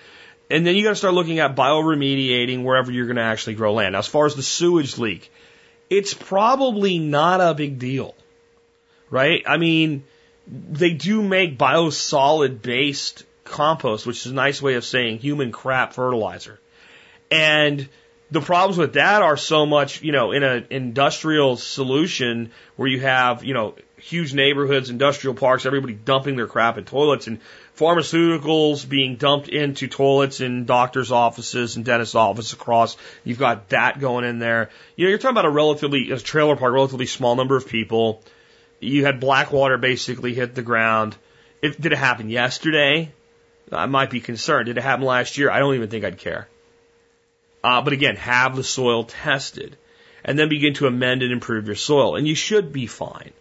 And then you gotta start looking at bioremediating wherever you're gonna actually grow land. Now, as far as the sewage leak, it's probably not a big deal. Right? I mean, they do make biosolid based compost, which is a nice way of saying human crap fertilizer. And the problems with that are so much, you know, in an industrial solution where you have, you know, huge neighborhoods, industrial parks, everybody dumping their crap in toilets and pharmaceuticals being dumped into toilets in doctors' offices and dentist offices across. You've got that going in there. You know, you're talking about a relatively, a trailer park, relatively small number of people. You had black water basically hit the ground. If, did it happen yesterday? I might be concerned. Did it happen last year? I don't even think I'd care. Uh, but again, have the soil tested and then begin to amend and improve your soil. And you should be fine.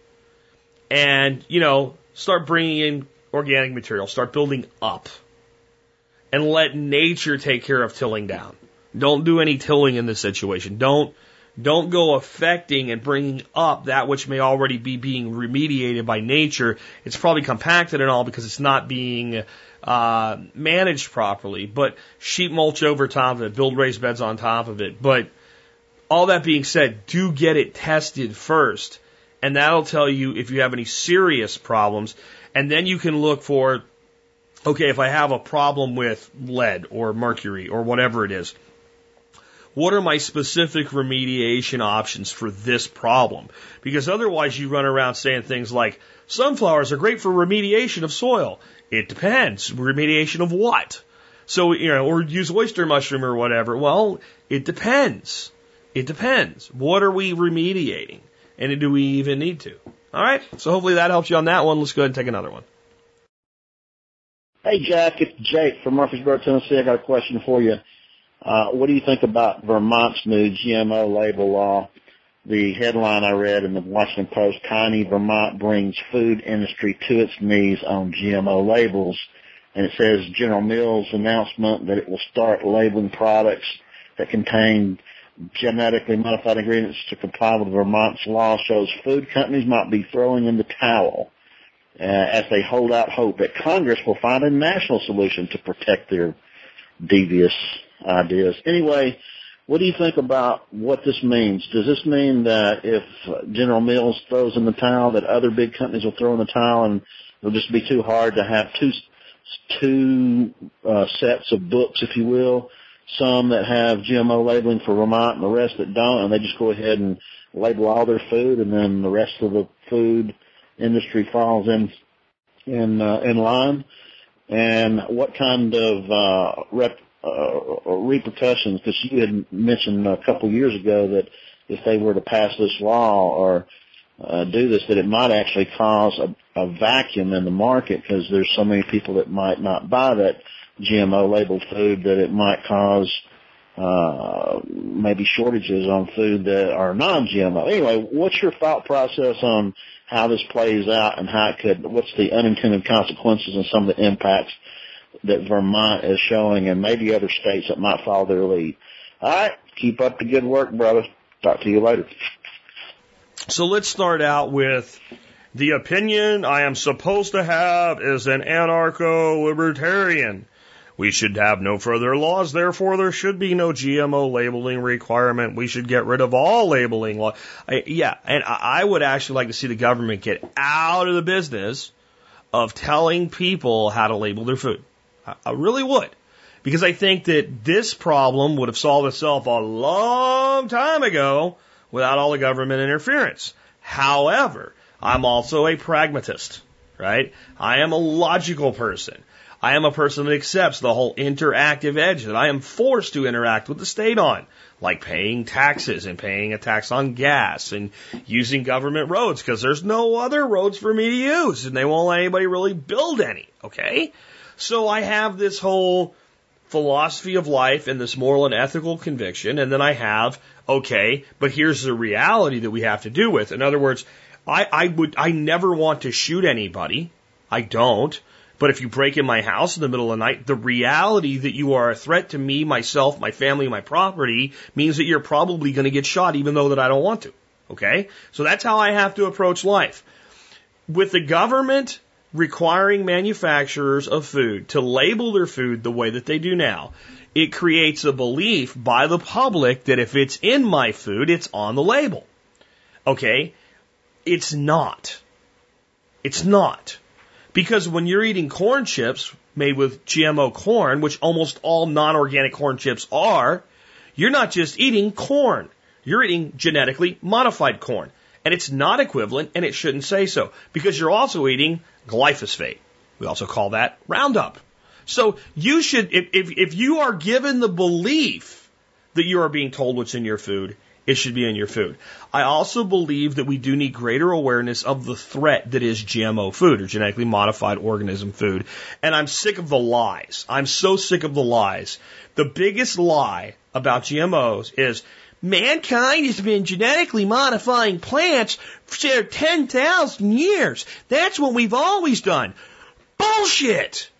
And, you know, start bringing in organic material, start building up and let nature take care of tilling down. Don't do any tilling in this situation. Don't, don't go affecting and bringing up that which may already be being remediated by nature. It's probably compacted and all because it's not being uh, managed properly, but sheet mulch over top of it, build raised beds on top of it. But all that being said, do get it tested first, and that'll tell you if you have any serious problems, and then you can look for, okay, if I have a problem with lead or mercury or whatever it is, what are my specific remediation options for this problem? Because otherwise you run around saying things like, sunflowers are great for remediation of soil. It depends. Remediation of what? So, you know, or use oyster mushroom or whatever. Well, it depends. It depends. What are we remediating? And do we even need to? All right. So hopefully that helps you on that one. Let's go ahead and take another one. Hey, Jack. It's Jake from Murfreesboro, Tennessee. I got a question for you. Uh, what do you think about Vermont's new GMO label law? The headline I read in the Washington Post, Tiny Vermont brings food industry to its knees on GMO labels. And it says General Mills announcement that it will start labeling products that contain genetically modified ingredients to comply with Vermont's law shows food companies might be throwing in the towel uh, as they hold out hope that Congress will find a national solution to protect their devious ideas. Anyway, what do you think about what this means? Does this mean that if General Mills throws in the towel, that other big companies will throw in the towel, and it'll just be too hard to have two two uh, sets of books, if you will, some that have GMO labeling for Vermont and the rest that don't, and they just go ahead and label all their food, and then the rest of the food industry falls in in uh, in line. And what kind of uh, rep, uh, repercussions? Because you had mentioned a couple years ago that if they were to pass this law or uh, do this, that it might actually cause a, a vacuum in the market because there's so many people that might not buy that GMO labeled food that it might cause uh, maybe shortages on food that are non-GMO. Anyway, what's your thought process on how this plays out and how it could, what's the unintended consequences and some of the impacts that Vermont is showing and maybe other states that might follow their lead. All right. Keep up the good work, brother. Talk to you later. So let's start out with the opinion I am supposed to have as an anarcho libertarian. We should have no further laws, therefore there should be no GMO labeling requirement. We should get rid of all labeling law. I, yeah, and I would actually like to see the government get out of the business of telling people how to label their food. I, really would. Because I think that this problem would have solved itself a long time ago without all the government interference. However, I'm also a pragmatist, right? I am a logical person. I am a person that accepts the whole interactive edge that I am forced to interact with the state on, like paying taxes and paying a tax on gas and using government roads because there's no other roads for me to use and they won't let anybody really build any. Okay. So I have this whole philosophy of life and this moral and ethical conviction. And then I have, okay, but here's the reality that we have to do with. In other words, I, I would, I never want to shoot anybody. I don't. But if you break in my house in the middle of the night, the reality that you are a threat to me, myself, my family, my property means that you're probably going to get shot even though that I don't want to. Okay? So that's how I have to approach life. With the government requiring manufacturers of food to label their food the way that they do now, it creates a belief by the public that if it's in my food, it's on the label. Okay? It's not. It's not. Because when you're eating corn chips, made with GMO corn, which almost all non-organic corn chips are, you're not just eating corn. You're eating genetically modified corn. And it's not equivalent, and it shouldn't say so, because you're also eating glyphosate. We also call that Roundup. So you should, if, if, if you are given the belief that you are being told what's in your food, it should be in your food. I also believe that we do need greater awareness of the threat that is GMO food or genetically modified organism food. And I'm sick of the lies. I'm so sick of the lies. The biggest lie about GMOs is mankind has been genetically modifying plants for 10,000 years. That's what we've always done. Bullshit!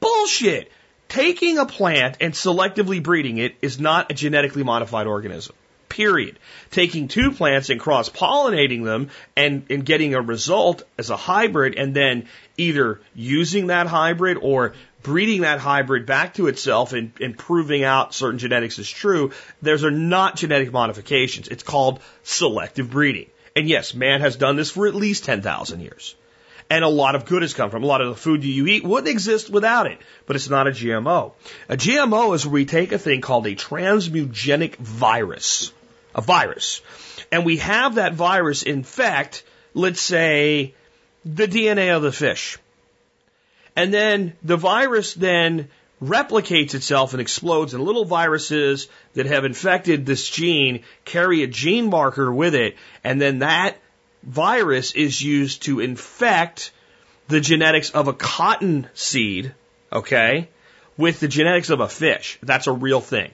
Bullshit! Taking a plant and selectively breeding it is not a genetically modified organism. Period. Taking two plants and cross pollinating them and, and getting a result as a hybrid and then either using that hybrid or breeding that hybrid back to itself and, and proving out certain genetics is true, those are not genetic modifications. It's called selective breeding. And yes, man has done this for at least 10,000 years. And a lot of good has come from. A lot of the food that you eat wouldn't exist without it. But it's not a GMO. A GMO is where we take a thing called a transmugenic virus a virus. And we have that virus infect, let's say, the DNA of the fish. And then the virus then replicates itself and explodes, and little viruses that have infected this gene carry a gene marker with it, and then that virus is used to infect the genetics of a cotton seed, okay, with the genetics of a fish. That's a real thing.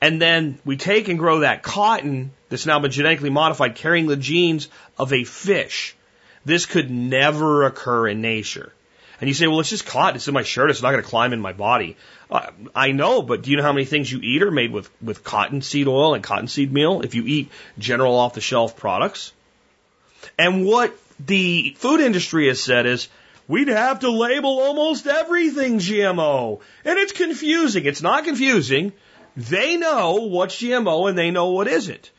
And then we take and grow that cotton that's now been genetically modified, carrying the genes of a fish. This could never occur in nature. And you say, well, it's just cotton. It's in my shirt. It's not going to climb in my body. Uh, I know, but do you know how many things you eat are made with, with cottonseed oil and cottonseed meal if you eat general off the shelf products? And what the food industry has said is, we'd have to label almost everything GMO. And it's confusing. It's not confusing. They know what's GMO and they know what isn't.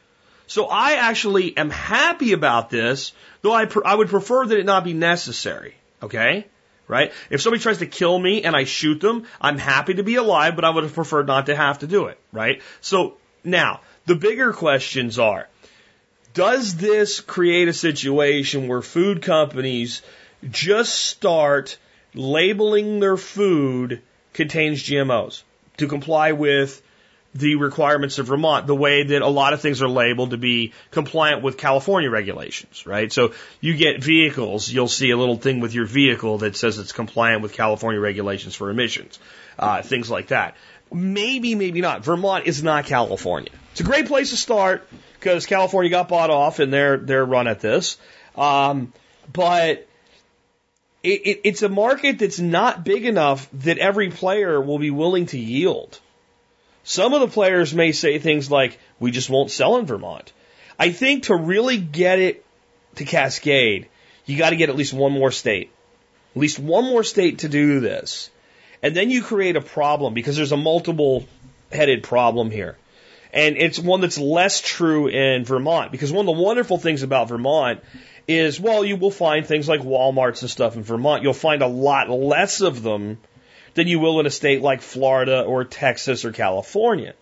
So I actually am happy about this, though I, I would prefer that it not be necessary. Okay? Right? If somebody tries to kill me and I shoot them, I'm happy to be alive, but I would have preferred not to have to do it. Right? So now, the bigger questions are, does this create a situation where food companies just start labeling their food contains GMOs to comply with the requirements of Vermont the way that a lot of things are labeled to be compliant with California regulations, right? So you get vehicles, you'll see a little thing with your vehicle that says it's compliant with California regulations for emissions, uh, things like that. Maybe, maybe not. Vermont is not California. It's a great place to start because California got bought off and they're, they're run at this. Um, but it, it, it's a market that's not big enough that every player will be willing to yield. Some of the players may say things like, we just won't sell in Vermont. I think to really get it to cascade, you got to get at least one more state. At least one more state to do this. And then you create a problem because there's a multiple headed problem here. And it's one that's less true in Vermont because one of the wonderful things about Vermont is, well, you will find things like Walmarts and stuff in Vermont. You'll find a lot less of them than you will in a state like Florida or Texas or California.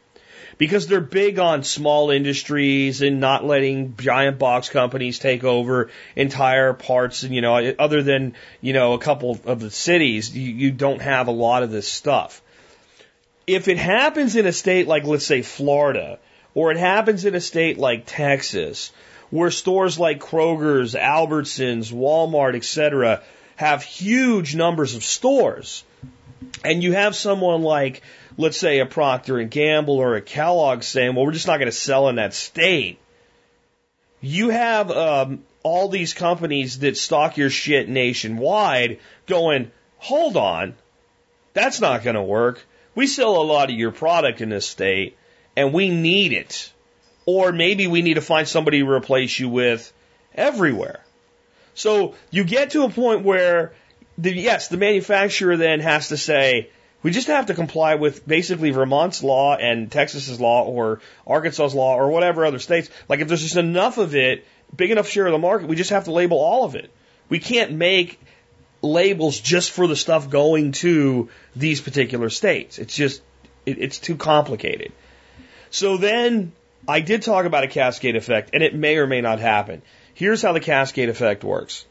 Because they're big on small industries and not letting giant box companies take over entire parts. And, you know, other than, you know, a couple of the cities, you, you don't have a lot of this stuff. If it happens in a state like, let's say, Florida, or it happens in a state like Texas, where stores like Kroger's, Albertsons, Walmart, etc., have huge numbers of stores, and you have someone like, let's say, a Procter and Gamble or a Kellogg saying, "Well, we're just not going to sell in that state." You have um, all these companies that stock your shit nationwide going, "Hold on, that's not going to work. We sell a lot of your product in this state, and we need it." Or maybe we need to find somebody to replace you with everywhere. So you get to a point where the, yes, the manufacturer then has to say, we just have to comply with basically Vermont's law and Texas's law or Arkansas's law or whatever other states. Like if there's just enough of it, big enough share of the market, we just have to label all of it. We can't make labels just for the stuff going to these particular states. It's just, it, it's too complicated. So then I did talk about a cascade effect, and it may or may not happen. Here's how the cascade effect works.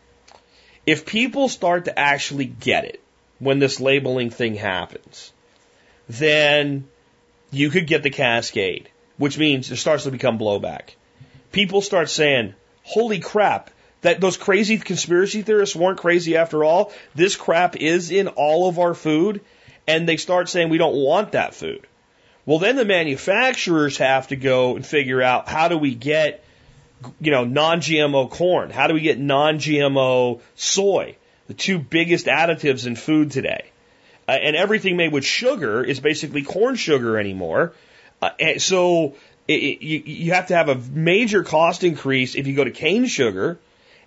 If people start to actually get it when this labeling thing happens, then you could get the cascade, which means it starts to become blowback. People start saying, holy crap, that those crazy conspiracy theorists weren't crazy after all. This crap is in all of our food. And they start saying we don't want that food. Well, then the manufacturers have to go and figure out how do we get, you know, non-GMO corn? How do we get non-GMO soy? The two biggest additives in food today. Uh, and everything made with sugar is basically corn sugar anymore. Uh, and so it, it, you, you have to have a major cost increase if you go to cane sugar.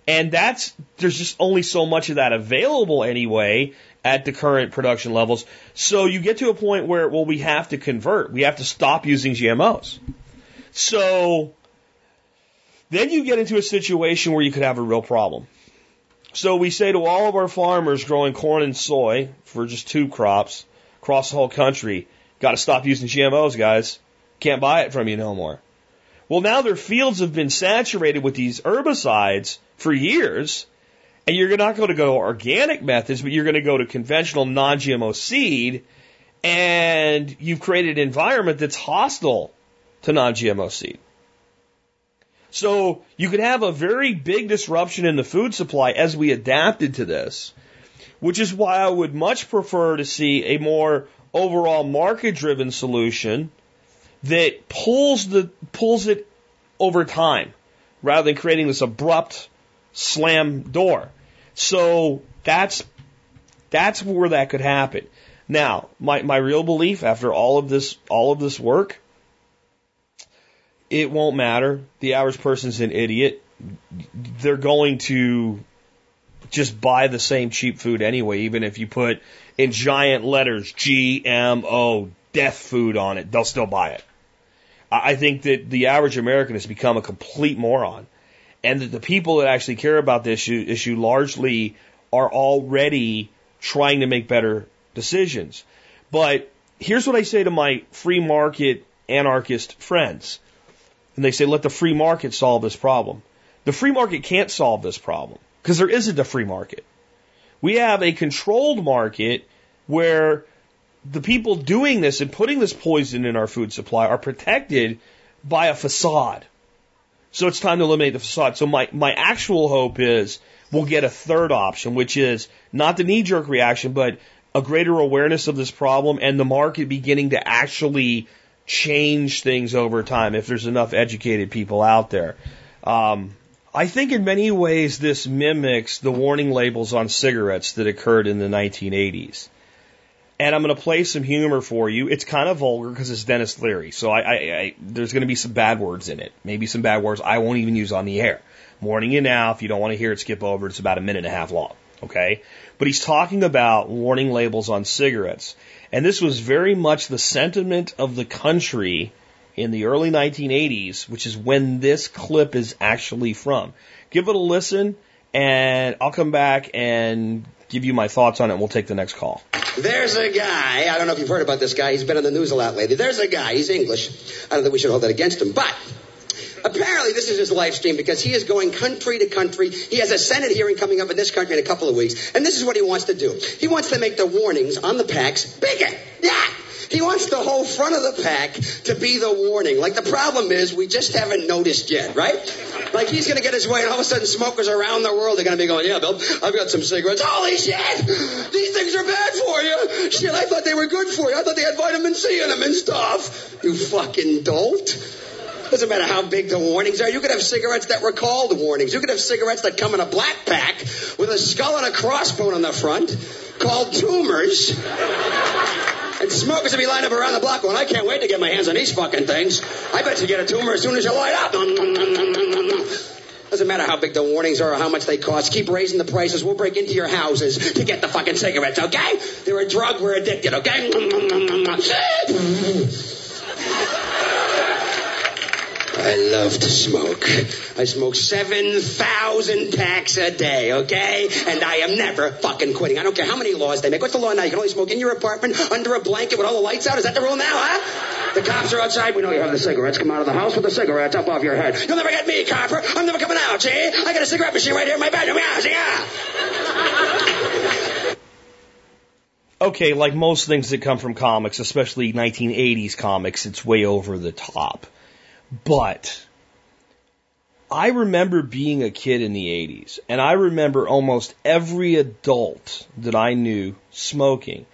And that's, there's just only so much of that available anyway at the current production levels. So you get to a point where, well, we have to convert. We have to stop using GMOs. So then you get into a situation where you could have a real problem. So we say to all of our farmers growing corn and soy for just two crops across the whole country, got to stop using GMOs, guys. Can't buy it from you no more. Well, now their fields have been saturated with these herbicides for years, and you're not going to go organic methods, but you're going to go to conventional non-GMO seed, and you've created an environment that's hostile to non-GMO seed. So you could have a very big disruption in the food supply as we adapted to this, which is why I would much prefer to see a more overall market driven solution that pulls the pulls it over time rather than creating this abrupt slam door. So that's that's where that could happen. Now, my, my real belief after all of this all of this work it won't matter. The average person's an idiot. They're going to just buy the same cheap food anyway, even if you put in giant letters GMO death food on it, they'll still buy it. I think that the average American has become a complete moron, and that the people that actually care about this issue, issue largely are already trying to make better decisions. But here's what I say to my free market anarchist friends and they say, let the free market solve this problem. The free market can't solve this problem because there isn't a free market. We have a controlled market where the people doing this and putting this poison in our food supply are protected by a facade. So it's time to eliminate the facade. So my, my actual hope is we'll get a third option, which is not the knee jerk reaction, but a greater awareness of this problem and the market beginning to actually change things over time if there's enough educated people out there. Um, I think in many ways this mimics the warning labels on cigarettes that occurred in the 1980s. And I'm going to play some humor for you. It's kind of vulgar because it's Denis Leary, so I, I, I there's going to be some bad words in it. Maybe some bad words I won't even use on the air. warning you now. If you don't want to hear it, skip over. It's about a minute and a half long. Okay, but he's talking about warning labels on cigarettes, and this was very much the sentiment of the country in the early 1980s, which is when this clip is actually from. Give it a listen, and I'll come back and give you my thoughts on it, we'll take the next call. There's a guy, I don't know if you've heard about this guy, he's been in the news a lot lately. There's a guy, he's English. I don't think we should hold that against him, but Apparently, this is his live stream because he is going country to country. He has a Senate hearing coming up in this country in a couple of weeks, and this is what he wants to do. He wants to make the warnings on the packs bigger. Yeah! He wants the whole front of the pack to be the warning. Like the problem is we just haven't noticed yet, right? Like he's gonna get his way and all of a sudden smokers around the world are gonna be going, yeah, Bill, I've got some cigarettes. Holy shit! These things are bad for you! Shit, I thought they were good for you. I thought they had vitamin C in them and stuff. You fucking dolt. Doesn't matter how big the warnings are. You could have cigarettes that were called warnings. You could have cigarettes that come in a black pack with a skull and a crossbone on the front called tumors. And smokers would be lined up around the block going, I can't wait to get my hands on these fucking things. I bet you get a tumor as soon as you light up. Doesn't matter how big the warnings are or how much they cost. Keep raising the prices. We'll break into your houses to get the fucking cigarettes, okay? They're a drug. We're addicted, okay? I love to smoke. I smoke 7,000 packs a day, okay? And I am never fucking quitting. I don't care how many laws they make. What's the law now? You can only smoke in your apartment under a blanket with all the lights out? Is that the rule now, huh? The cops are outside. We know you have the cigarettes. Come out of the house with the cigarettes up off your head. You'll never get me, copper. I'm never coming out, see? I got a cigarette machine right here in my bedroom. Yeah? Yeah. okay, like most things that come from comics, especially 1980s comics, it's way over the top. But I remember being a kid in the 80s, and I remember almost every adult that I knew smoking.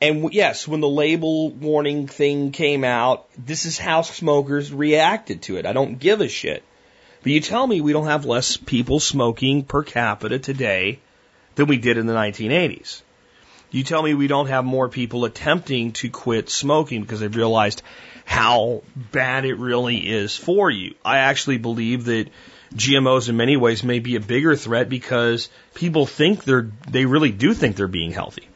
And yes, when the label warning thing came out, this is how smokers reacted to it. I don't give a shit. But you tell me we don't have less people smoking per capita today than we did in the 1980s. You tell me we don't have more people attempting to quit smoking because they've realized how bad it really is for you. I actually believe that GMOs in many ways may be a bigger threat because people think they're, they really do think they're being healthy.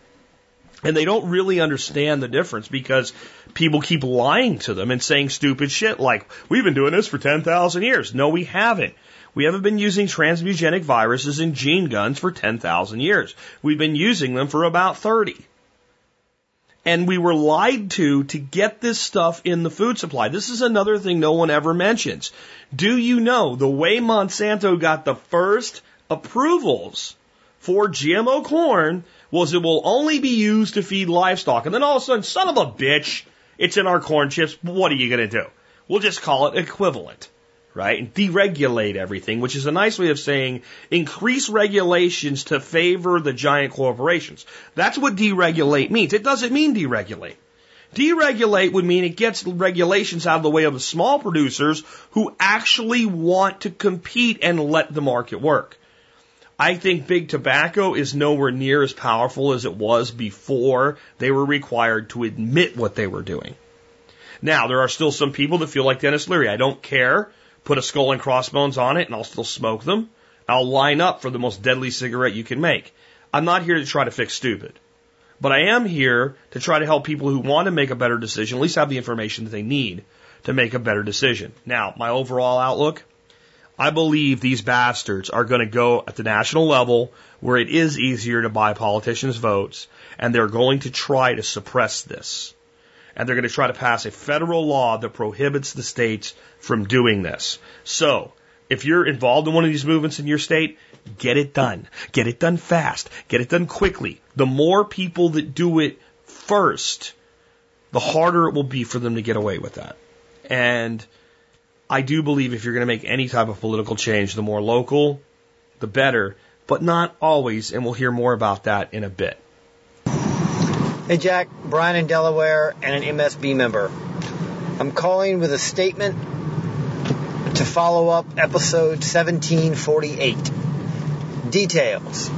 And they don't really understand the difference because people keep lying to them and saying stupid shit like, we've been doing this for 10,000 years. No, we haven't. We haven't been using transmugenic viruses and gene guns for 10,000 years. We've been using them for about 30. And we were lied to to get this stuff in the food supply. This is another thing no one ever mentions. Do you know the way Monsanto got the first approvals for GMO corn was it will only be used to feed livestock. And then all of a sudden, son of a bitch, it's in our corn chips. What are you going to do? We'll just call it equivalent right? And deregulate everything, which is a nice way of saying increase regulations to favor the giant corporations. That's what deregulate means. It doesn't mean deregulate. Deregulate would mean it gets regulations out of the way of the small producers who actually want to compete and let the market work. I think big tobacco is nowhere near as powerful as it was before they were required to admit what they were doing. Now, there are still some people that feel like Denis Leary. I don't care put a skull and crossbones on it, and I'll still smoke them. I'll line up for the most deadly cigarette you can make. I'm not here to try to fix stupid. But I am here to try to help people who want to make a better decision, at least have the information that they need to make a better decision. Now, my overall outlook, I believe these bastards are going to go at the national level where it is easier to buy politicians' votes, and they're going to try to suppress this and they're going to try to pass a federal law that prohibits the states from doing this. So, if you're involved in one of these movements in your state, get it done. Get it done fast. Get it done quickly. The more people that do it first, the harder it will be for them to get away with that. And I do believe if you're going to make any type of political change, the more local, the better, but not always, and we'll hear more about that in a bit. Hey Jack, Brian in Delaware and an MSB member. I'm calling with a statement to follow up episode 1748. Details.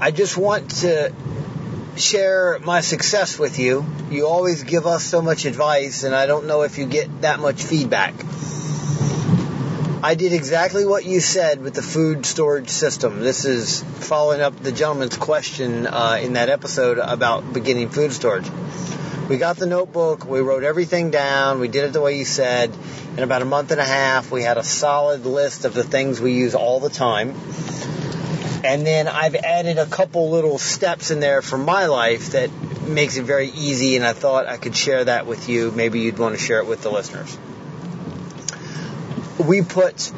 I just want to share my success with you. You always give us so much advice, and I don't know if you get that much feedback. I did exactly what you said with the food storage system. This is following up the gentleman's question uh, in that episode about beginning food storage. We got the notebook, we wrote everything down, we did it the way you said. In about a month and a half, we had a solid list of the things we use all the time. And then I've added a couple little steps in there for my life that makes it very easy, and I thought I could share that with you. Maybe you'd want to share it with the listeners we put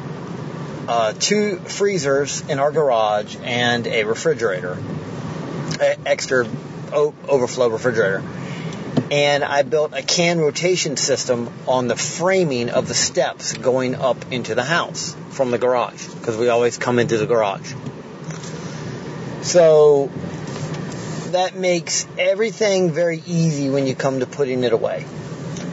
uh, two freezers in our garage and a refrigerator, extra o- overflow refrigerator. And I built a can rotation system on the framing of the steps going up into the house from the garage because we always come into the garage. So that makes everything very easy when you come to putting it away.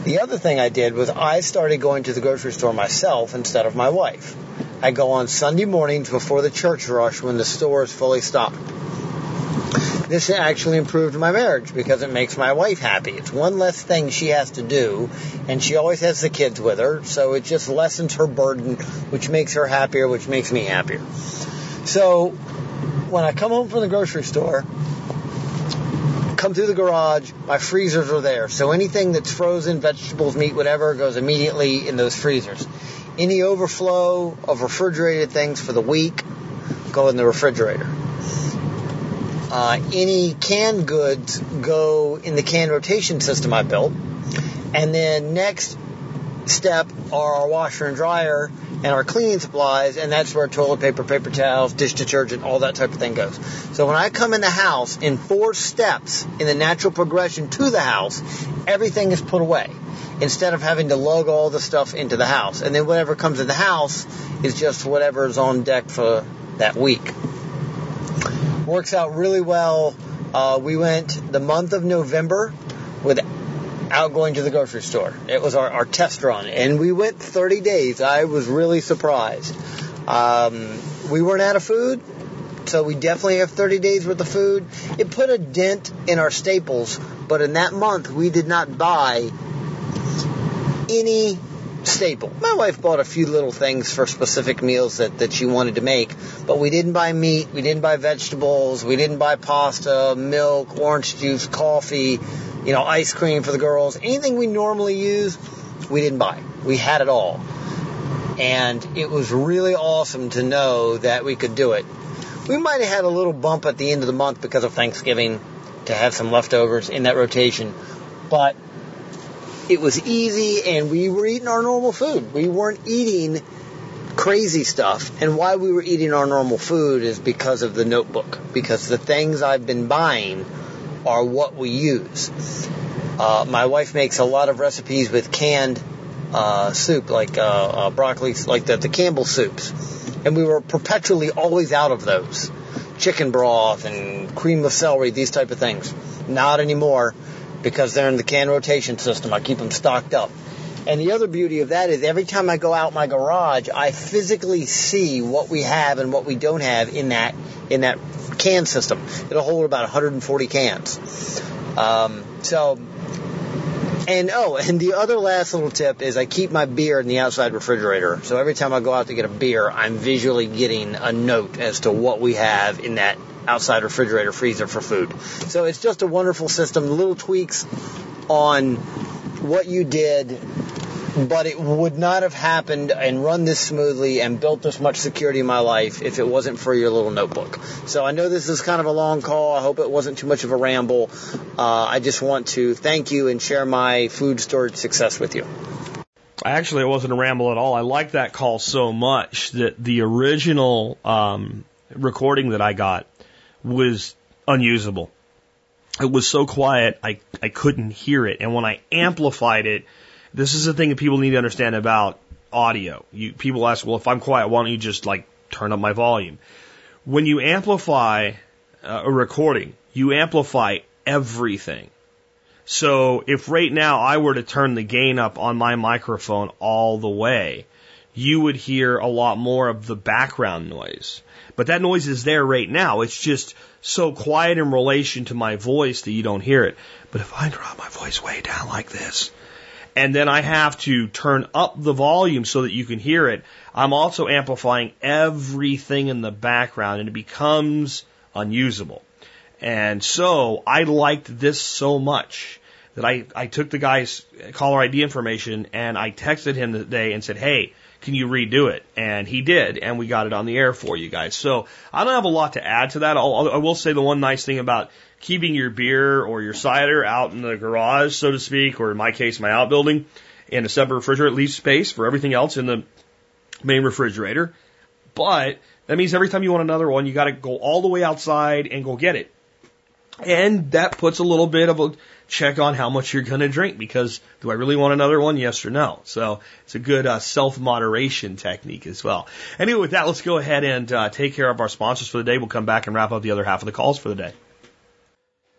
The other thing I did was I started going to the grocery store myself instead of my wife. I go on Sunday mornings before the church rush when the store is fully stocked. This actually improved my marriage because it makes my wife happy. It's one less thing she has to do, and she always has the kids with her, so it just lessens her burden, which makes her happier, which makes me happier. So when I come home from the grocery store, come through the garage, my freezers are there. So anything that's frozen, vegetables, meat, whatever, goes immediately in those freezers. Any overflow of refrigerated things for the week go in the refrigerator. Uh, any canned goods go in the can rotation system I built. And then next step are our washer and dryer and our cleaning supplies, and that's where toilet paper, paper towels, dish detergent, all that type of thing goes. So when I come in the house, in four steps in the natural progression to the house, everything is put away instead of having to lug all the stuff into the house. And then whatever comes in the house is just whatever is on deck for that week. Works out really well. Uh, we went the month of November without going to the grocery store. It was our, our test run, and we went 30 days. I was really surprised. Um, we weren't out of food, so we definitely have 30 days worth of food. It put a dent in our staples, but in that month we did not buy any staple. My wife bought a few little things for specific meals that, that she wanted to make, but we didn't buy meat, we didn't buy vegetables, we didn't buy pasta, milk, orange juice, coffee, you know, ice cream for the girls. Anything we normally use, we didn't buy. We had it all. And it was really awesome to know that we could do it. We might have had a little bump at the end of the month because of Thanksgiving to have some leftovers in that rotation, but it was easy and we were eating our normal food. We weren't eating crazy stuff. And why we were eating our normal food is because of the notebook. Because the things I've been buying are what we use. Uh, my wife makes a lot of recipes with canned uh, soup, like uh, uh broccoli, like the, the Campbell soups. And we were perpetually always out of those. Chicken broth and cream of celery, these type of things. Not anymore because they're in the can rotation system. I keep them stocked up. And the other beauty of that is every time I go out my garage, I physically see what we have and what we don't have in that in that can system. It'll hold about 140 cans. Um, so, and oh, and the other last little tip is I keep my beer in the outside refrigerator. So every time I go out to get a beer, I'm visually getting a note as to what we have in that outside refrigerator freezer for food. So it's just a wonderful system. Little tweaks on what you did but it would not have happened and run this smoothly and built this much security in my life if it wasn't for your little notebook. So I know this is kind of a long call. I hope it wasn't too much of a ramble. Uh, I just want to thank you and share my food storage success with you. Actually, it wasn't a ramble at all. I like that call so much that the original um, recording that I got was unusable. It was so quiet, I, I couldn't hear it. And when I amplified it, this is the thing that people need to understand about audio. You, people ask, well, if I'm quiet, why don't you just like turn up my volume? When you amplify uh, a recording, you amplify everything. So if right now I were to turn the gain up on my microphone all the way, you would hear a lot more of the background noise. But that noise is there right now. It's just so quiet in relation to my voice that you don't hear it. But if I drop my voice way down like this, and then I have to turn up the volume so that you can hear it, I'm also amplifying everything in the background and it becomes unusable. And so I liked this so much that I, I took the guy's caller ID information and I texted him that day and said, Hey, can you redo it? And he did, and we got it on the air for you guys. So I don't have a lot to add to that. I'll, I will say the one nice thing about keeping your beer or your cider out in the garage, so to speak, or in my case, my outbuilding, in a separate refrigerator, leaves space for everything else in the main refrigerator. But that means every time you want another one, you got to go all the way outside and go get it. And that puts a little bit of a check on how much you're going to drink because do I really want another one? Yes or no. So it's a good uh, self moderation technique as well. Anyway, with that, let's go ahead and uh, take care of our sponsors for the day. We'll come back and wrap up the other half of the calls for the day.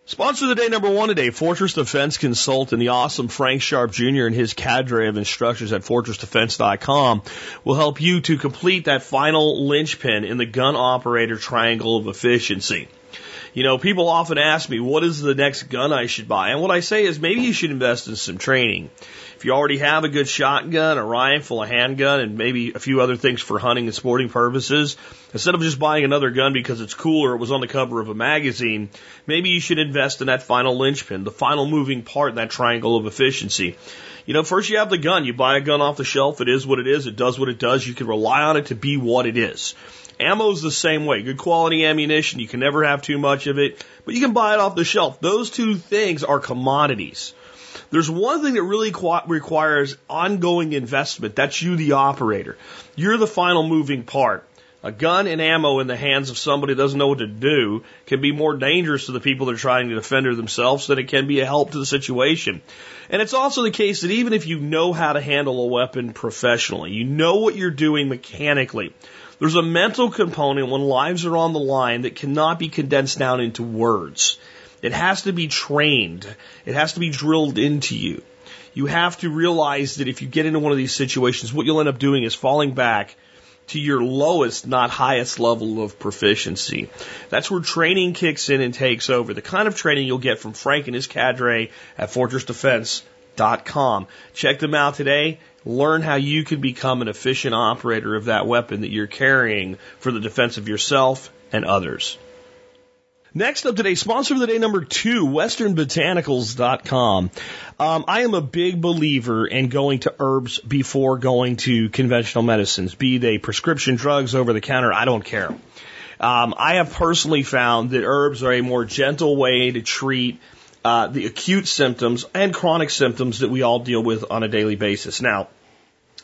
Sponsor of the day number one today, Fortress Defense Consultant, the awesome Frank Sharp Jr. and his cadre of instructors at fortressdefense.com will help you to complete that final linchpin in the gun operator triangle of efficiency. You know, people often ask me, what is the next gun I should buy? And what I say is maybe you should invest in some training. If you already have a good shotgun, a rifle, a handgun, and maybe a few other things for hunting and sporting purposes, instead of just buying another gun because it's cool or it was on the cover of a magazine, maybe you should invest in that final linchpin, the final moving part in that triangle of efficiency. You know, first you have the gun. You buy a gun off the shelf. It is what it is. It does what it does. You can rely on it to be what it is. Ammo's the same way. Good quality ammunition. You can never have too much of it, but you can buy it off the shelf. Those two things are commodities. There's one thing that really requires ongoing investment. That's you, the operator. You're the final moving part. A gun and ammo in the hands of somebody who doesn't know what to do can be more dangerous to the people that are trying to defend themselves than it can be a help to the situation. And it's also the case that even if you know how to handle a weapon professionally, you know what you're doing mechanically, there's a mental component when lives are on the line that cannot be condensed down into words. It has to be trained. It has to be drilled into you. You have to realize that if you get into one of these situations, what you'll end up doing is falling back to your lowest, not highest level of proficiency. That's where training kicks in and takes over. The kind of training you'll get from Frank and his cadre at fortressdefense.com. Check them out today. Learn how you can become an efficient operator of that weapon that you're carrying for the defense of yourself and others. Next up today, sponsor of the day number two, westernbotanicals.com. Um, I am a big believer in going to herbs before going to conventional medicines, be they prescription drugs over the counter, I don't care. Um, I have personally found that herbs are a more gentle way to treat uh, the acute symptoms and chronic symptoms that we all deal with on a daily basis. Now,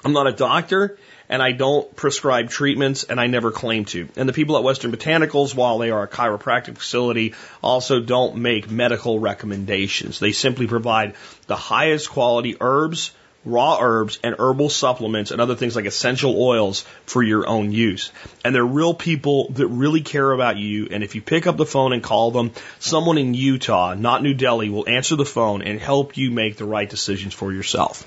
I'm not a doctor and I don't prescribe treatments and I never claim to. And the people at Western Botanicals, while they are a chiropractic facility, also don't make medical recommendations. They simply provide the highest quality herbs, raw herbs, and herbal supplements and other things like essential oils for your own use. And they're real people that really care about you. And if you pick up the phone and call them, someone in Utah, not New Delhi, will answer the phone and help you make the right decisions for yourself.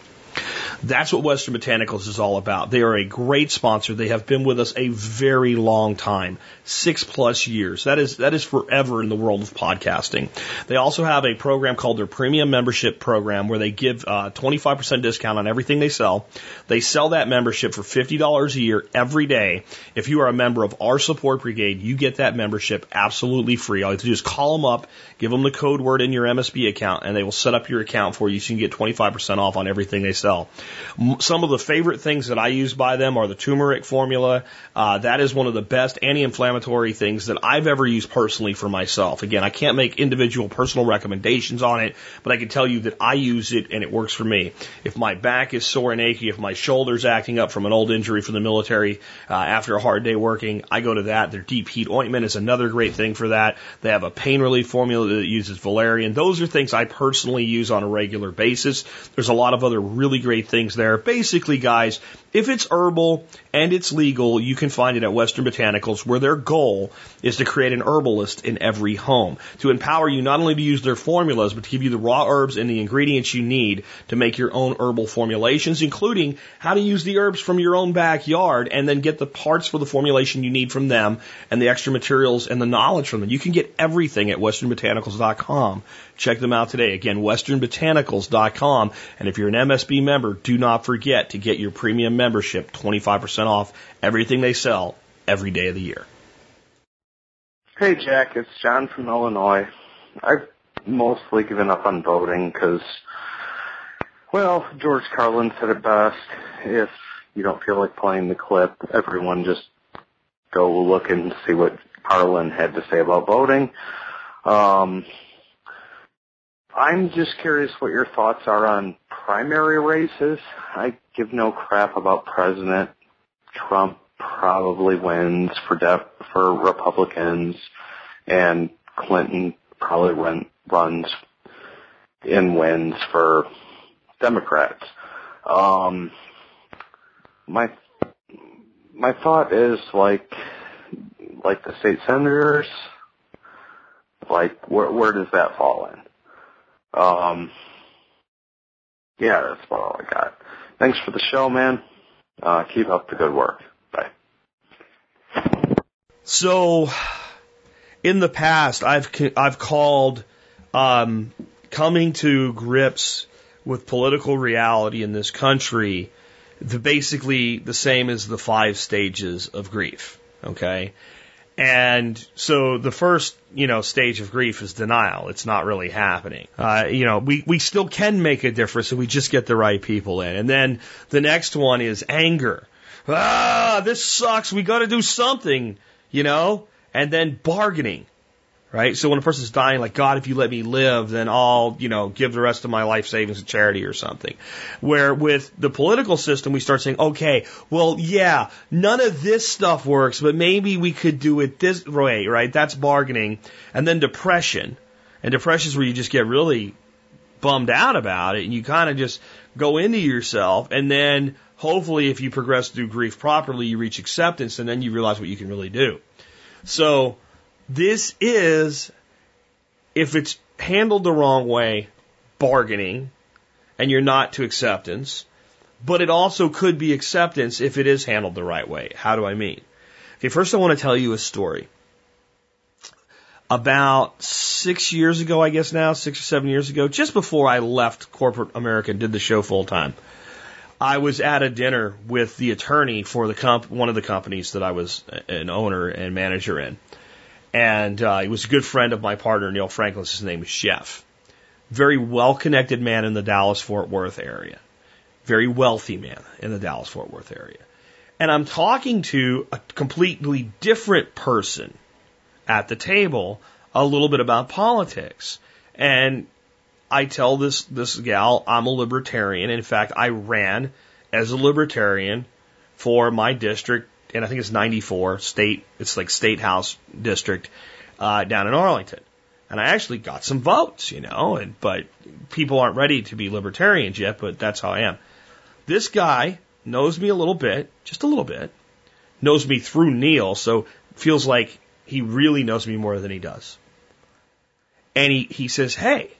That's what Western Botanicals is all about. They are a great sponsor. They have been with us a very long time, six plus years. That is that is forever in the world of podcasting. They also have a program called their Premium Membership Program, where they give uh, 25% discount on everything they sell. They sell that membership for $50 a year every day. If you are a member of our support brigade, you get that membership absolutely free. All you have to do is call them up, give them the code word in your MSB account, and they will set up your account for you so you can get 25% off on everything they sell. Some of the favorite things that I use by them are the turmeric formula. Uh, that is one of the best anti-inflammatory things that I've ever used personally for myself. Again, I can't make individual personal recommendations on it, but I can tell you that I use it and it works for me. If my back is sore and achy, if my shoulder's acting up from an old injury from the military uh, after a hard day working, I go to that. Their deep heat ointment is another great thing for that. They have a pain relief formula that uses valerian. Those are things I personally use on a regular basis. There's a lot of other really great things there. Basically, guys, if it's herbal and it's legal, you can find it at Western Botanicals, where their goal is to create an herbalist in every home to empower you not only to use their formulas, but to give you the raw herbs and the ingredients you need to make your own herbal formulations, including how to use the herbs from your own backyard and then get the parts for the formulation you need from them and the extra materials and the knowledge from them. You can get everything at westernbotanicals.com. Check them out today. Again, westernbotanicals.com. And if you're an MSB member, do not forget to get your premium membership 25% off everything they sell every day of the year. Hey, Jack. It's John from Illinois. I've mostly given up on voting because, well, George Carlin said it best. If you don't feel like playing the clip, everyone just go look and see what Carlin had to say about voting. Um, I'm just curious what your thoughts are on primary races. I give no crap about President Trump probably wins for for Republicans, and Clinton probably run, runs and wins for Democrats. Um, my my thought is like like the state senators, like where where does that fall in? Um, yeah, that's about all I got. Thanks for the show, man. Uh, keep up the good work. Bye. So, in the past, I've I've called um, coming to grips with political reality in this country the basically the same as the five stages of grief. Okay. And so the first, you know, stage of grief is denial. It's not really happening. Uh, you know, we, we still can make a difference if we just get the right people in. And then the next one is anger. Ah, this sucks. We got to do something, you know? And then bargaining right? So when a person's dying, like, God, if you let me live, then I'll, you know, give the rest of my life savings to charity or something. Where with the political system, we start saying, okay, well, yeah, none of this stuff works, but maybe we could do it this way, right? That's bargaining. And then depression. And depression is where you just get really bummed out about it and you kind of just go into yourself and then hopefully if you progress through grief properly, you reach acceptance and then you realize what you can really do. So, this is, if it's handled the wrong way, bargaining, and you're not to acceptance. But it also could be acceptance if it is handled the right way. How do I mean? Okay, first I want to tell you a story. About six years ago, I guess now, six or seven years ago, just before I left corporate America and did the show full time, I was at a dinner with the attorney for the comp- one of the companies that I was an owner and manager in. And uh, he was a good friend of my partner, Neil Franklin. His name is Chef. Very well connected man in the Dallas Fort Worth area. Very wealthy man in the Dallas Fort Worth area. And I'm talking to a completely different person at the table a little bit about politics. And I tell this, this gal I'm a libertarian. In fact, I ran as a libertarian for my district and I think it's 94 state, it's like state house district, uh, down in Arlington. And I actually got some votes, you know, and, but people aren't ready to be libertarians yet, but that's how I am. This guy knows me a little bit, just a little bit, knows me through Neil, so feels like he really knows me more than he does. And he, he says, Hey,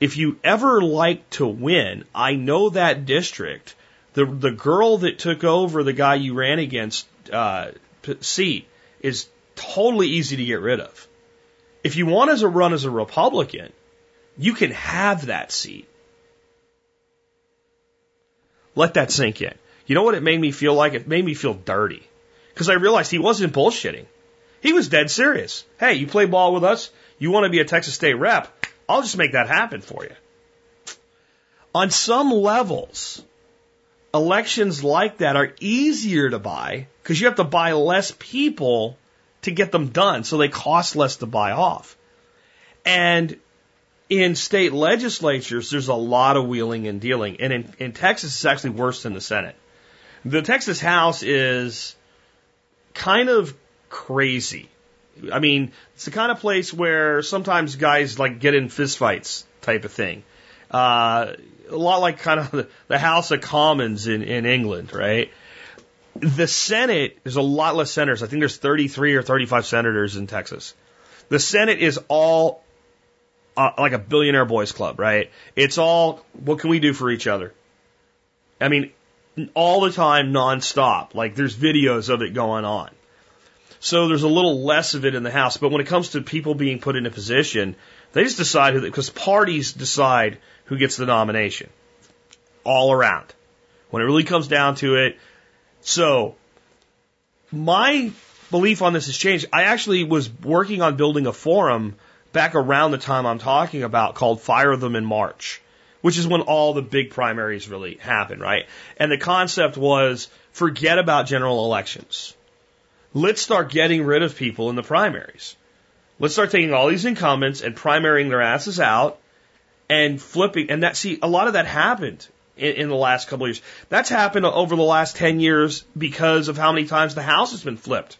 if you ever like to win, I know that district the the girl that took over the guy you ran against uh, seat is totally easy to get rid of. If you want as a run as a Republican, you can have that seat. Let that sink in. You know what it made me feel like? It made me feel dirty. Because I realized he wasn't bullshitting. He was dead serious. Hey, you play ball with us? You want to be a Texas State rep? I'll just make that happen for you. On some levels, elections like that are easier to buy because you have to buy less people to get them done, so they cost less to buy off. And in state legislatures, there's a lot of wheeling and dealing. And in, in Texas, it's actually worse than the Senate. The Texas House is kind of crazy. I mean, it's the kind of place where sometimes guys like get in fistfights type of thing. Uh, a lot like kind of the, House of Commons in, in England, right? The Senate, there's a lot less senators. I think there's 33 or 35 senators in Texas. The Senate is all uh, like a billionaire boys club, right? It's all, what can we do for each other? I mean, all the time, nonstop. Like there's videos of it going on. So there's a little less of it in the House. But when it comes to people being put in a position, they just decide who, because parties decide who gets the nomination. All around. When it really comes down to it. So, my belief on this has changed. I actually was working on building a forum back around the time I'm talking about called Fire Them in March, which is when all the big primaries really happen, right? And the concept was forget about general elections. Let's start getting rid of people in the primaries. Let's start taking all these incumbents and primarying their asses out and flipping. And that, see, a lot of that happened in, in the last couple of years. That's happened over the last 10 years because of how many times the House has been flipped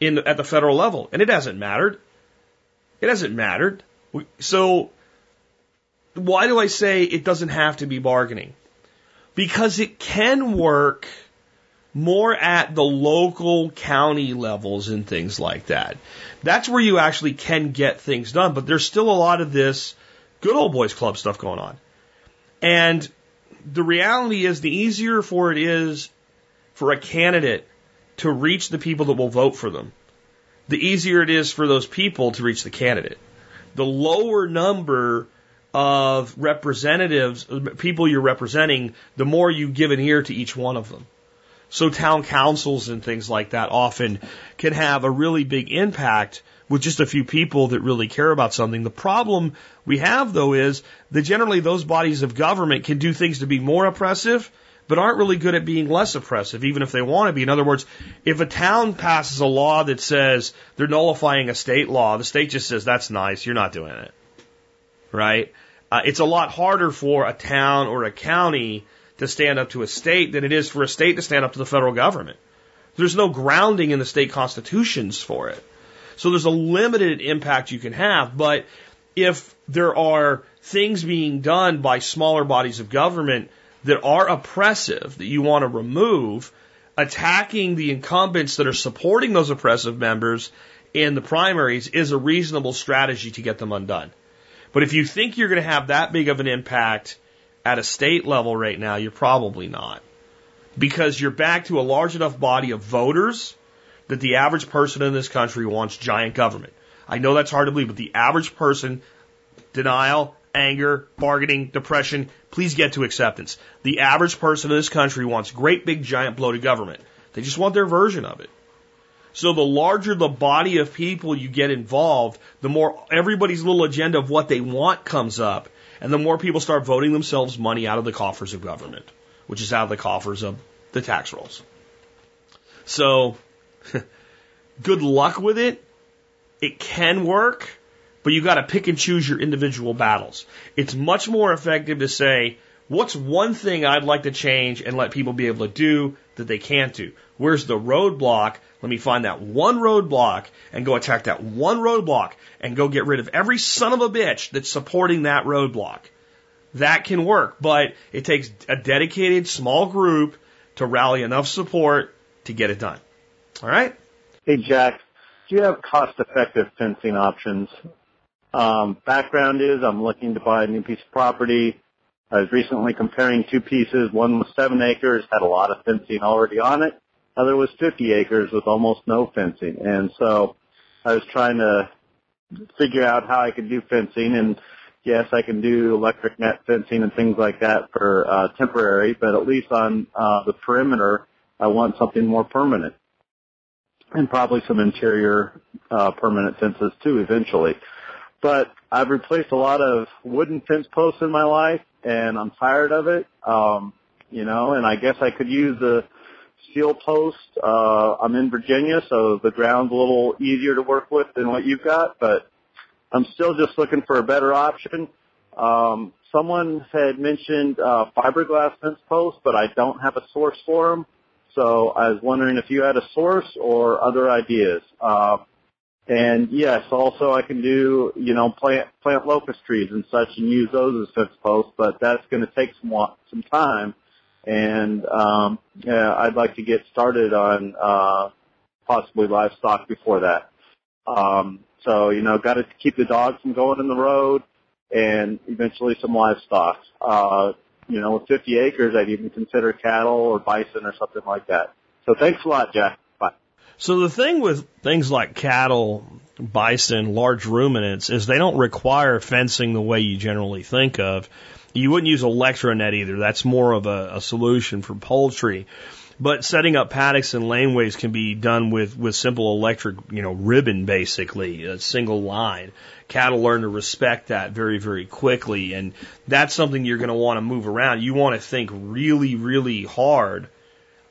in at the federal level. And it hasn't mattered. It hasn't mattered. So, why do I say it doesn't have to be bargaining? Because it can work more at the local county levels and things like that. That's where you actually can get things done, but there's still a lot of this good old boys club stuff going on. And the reality is the easier for it is for a candidate to reach the people that will vote for them the easier it is for those people to reach the candidate. The lower number of representatives, people you're representing, the more you give an ear to each one of them. So town councils and things like that often can have a really big impact with just a few people that really care about something. The problem we have though is that generally those bodies of government can do things to be more oppressive, but aren't really good at being less oppressive, even if they want to be. In other words, if a town passes a law that says they're nullifying a state law, the state just says, that's nice, you're not doing it. Right? Uh, it's a lot harder for a town or a county to stand up to a state than it is for a state to stand up to the federal government. There's no grounding in the state constitutions for it. So there's a limited impact you can have, but if there are things being done by smaller bodies of government that are oppressive that you want to remove, attacking the incumbents that are supporting those oppressive members in the primaries is a reasonable strategy to get them undone. But if you think you're going to have that big of an impact at a state level right now, you're probably not. Because you're back to a large enough body of voters that the average person in this country wants giant government. I know that's hard to believe, but the average person, denial, anger, bargaining, depression, please get to acceptance. The average person in this country wants great big giant bloated government. They just want their version of it. So the larger the body of people you get involved, the more everybody's little agenda of what they want comes up, and the more people start voting themselves money out of the coffers of government, which is out of the coffers of the tax rolls. So, [laughs] good luck with it. It can work, but you got to pick and choose your individual battles. It's much more effective to say, what's one thing I'd like to change and let people be able to do that they can't do? Where's the roadblock? Let me find that one roadblock and go attack that one roadblock and go get rid of every son of a bitch that's supporting that roadblock. That can work, but it takes a dedicated small group to rally enough support to get it done. All right? Hey, Jack, do you have cost-effective fencing options? Um, background is I'm looking to buy a new piece of property. I was recently comparing two pieces. One was seven acres, had a lot of fencing already on it. Other was 50 acres with almost no fencing. And so I was trying to figure out how I could do fencing and yes, I can do electric net fencing and things like that for uh, temporary, but at least on uh, the perimeter, I want something more permanent and probably some interior uh, permanent fences too eventually. But I've replaced a lot of wooden fence posts in my life, and I'm tired of it. Um, you know, and I guess I could use the steel post. Uh, I'm in Virginia, so the ground's a little easier to work with than what you've got, but I'm still just looking for a better option. Um, someone had mentioned uh, fiberglass fence posts, but I don't have a source for them. So I was wondering if you had a source or other ideas. Uh, and yes, also I can do, you know, plant, plant locust trees and such and use those as fence posts, but that's going to take some, some time and um, yeah, I'd like to get started on uh, possibly livestock before that. Um, so you know, got to keep the dogs from going in the road, and eventually some livestock. Uh, you know, with 50 acres, I'd even consider cattle or bison or something like that. So thanks a lot, Jack. Bye. So the thing with things like cattle, bison, large ruminants is they don't require fencing the way you generally think of. You wouldn't use Electronet either. That's more of a, a solution for poultry. But setting up paddocks and laneways can be done with, with simple electric, you know, ribbon basically, a single line. Cattle learn to respect that very, very quickly. And that's something you're going to want to move around. You want to think really, really hard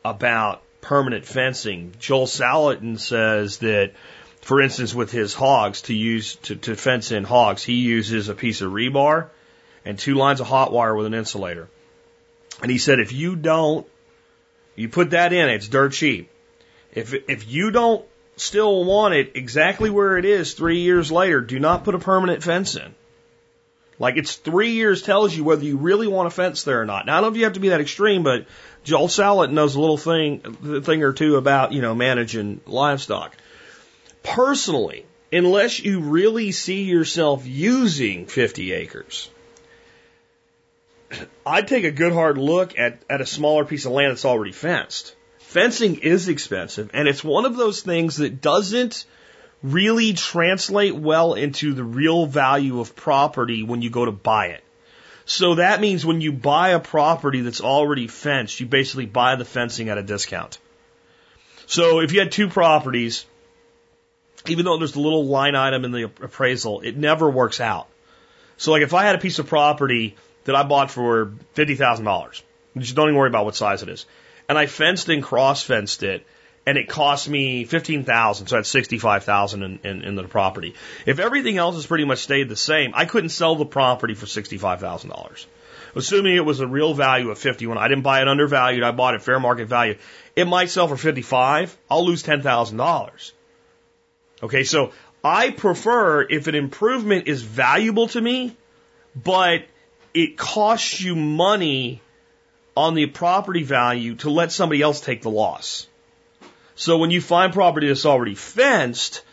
about permanent fencing. Joel Salatin says that, for instance, with his hogs, to use, to, to fence in hogs, he uses a piece of rebar and two lines of hot wire with an insulator. And he said, if you don't, you put that in, it's dirt cheap. If, if you don't still want it exactly where it is three years later, do not put a permanent fence in. Like it's three years tells you whether you really want a fence there or not. Now I don't know if you have to be that extreme, but Joel Salatin knows a little thing, thing or two about, you know, managing livestock. Personally, unless you really see yourself using 50 acres, I'd take a good hard look at, at a smaller piece of land that's already fenced. Fencing is expensive, and it's one of those things that doesn't really translate well into the real value of property when you go to buy it. So that means when you buy a property that's already fenced, you basically buy the fencing at a discount. So if you had two properties, even though there's a little line item in the appraisal, it never works out. So like if I had a piece of property that I bought for fifty thousand dollars, just don't even worry about what size it is, and I fenced and cross fenced it, and it cost me fifteen thousand, so that's sixty five thousand in, in, in the property. If everything else has pretty much stayed the same, I couldn't sell the property for sixty five thousand dollars. Assuming it was a real value of fifty when I didn't buy it undervalued, I bought it fair market value. It might sell for fifty five. I'll lose ten thousand dollars. Okay, so I prefer if an improvement is valuable to me, but it costs you money on the property value to let somebody else take the loss. So when you find property that's already fenced,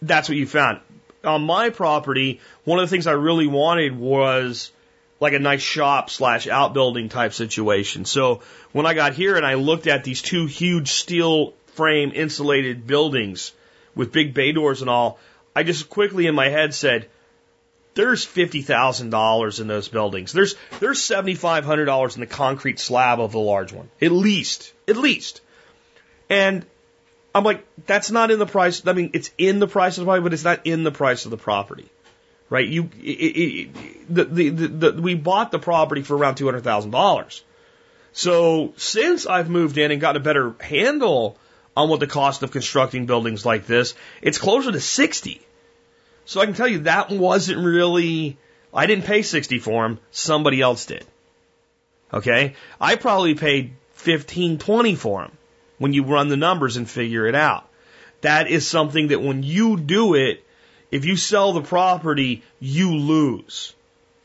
that's what you found. On my property, one of the things I really wanted was like a nice shop slash outbuilding type situation. So when I got here and I looked at these two huge steel frame insulated buildings with big bay doors and all, I just quickly in my head said, there's fifty thousand dollars in those buildings. There's there's seventy five hundred dollars in the concrete slab of the large one, at least, at least. And I'm like, that's not in the price. I mean, it's in the price of the property, but it's not in the price of the property, right? You, it, it, the, the, the, the, we bought the property for around two hundred thousand dollars. So since I've moved in and got a better handle on what the cost of constructing buildings like this, it's closer to sixty. So I can tell you that wasn't really, I didn't pay 60 for them, somebody else did. Okay? I probably paid 15, 20 for them when you run the numbers and figure it out. That is something that when you do it, if you sell the property, you lose.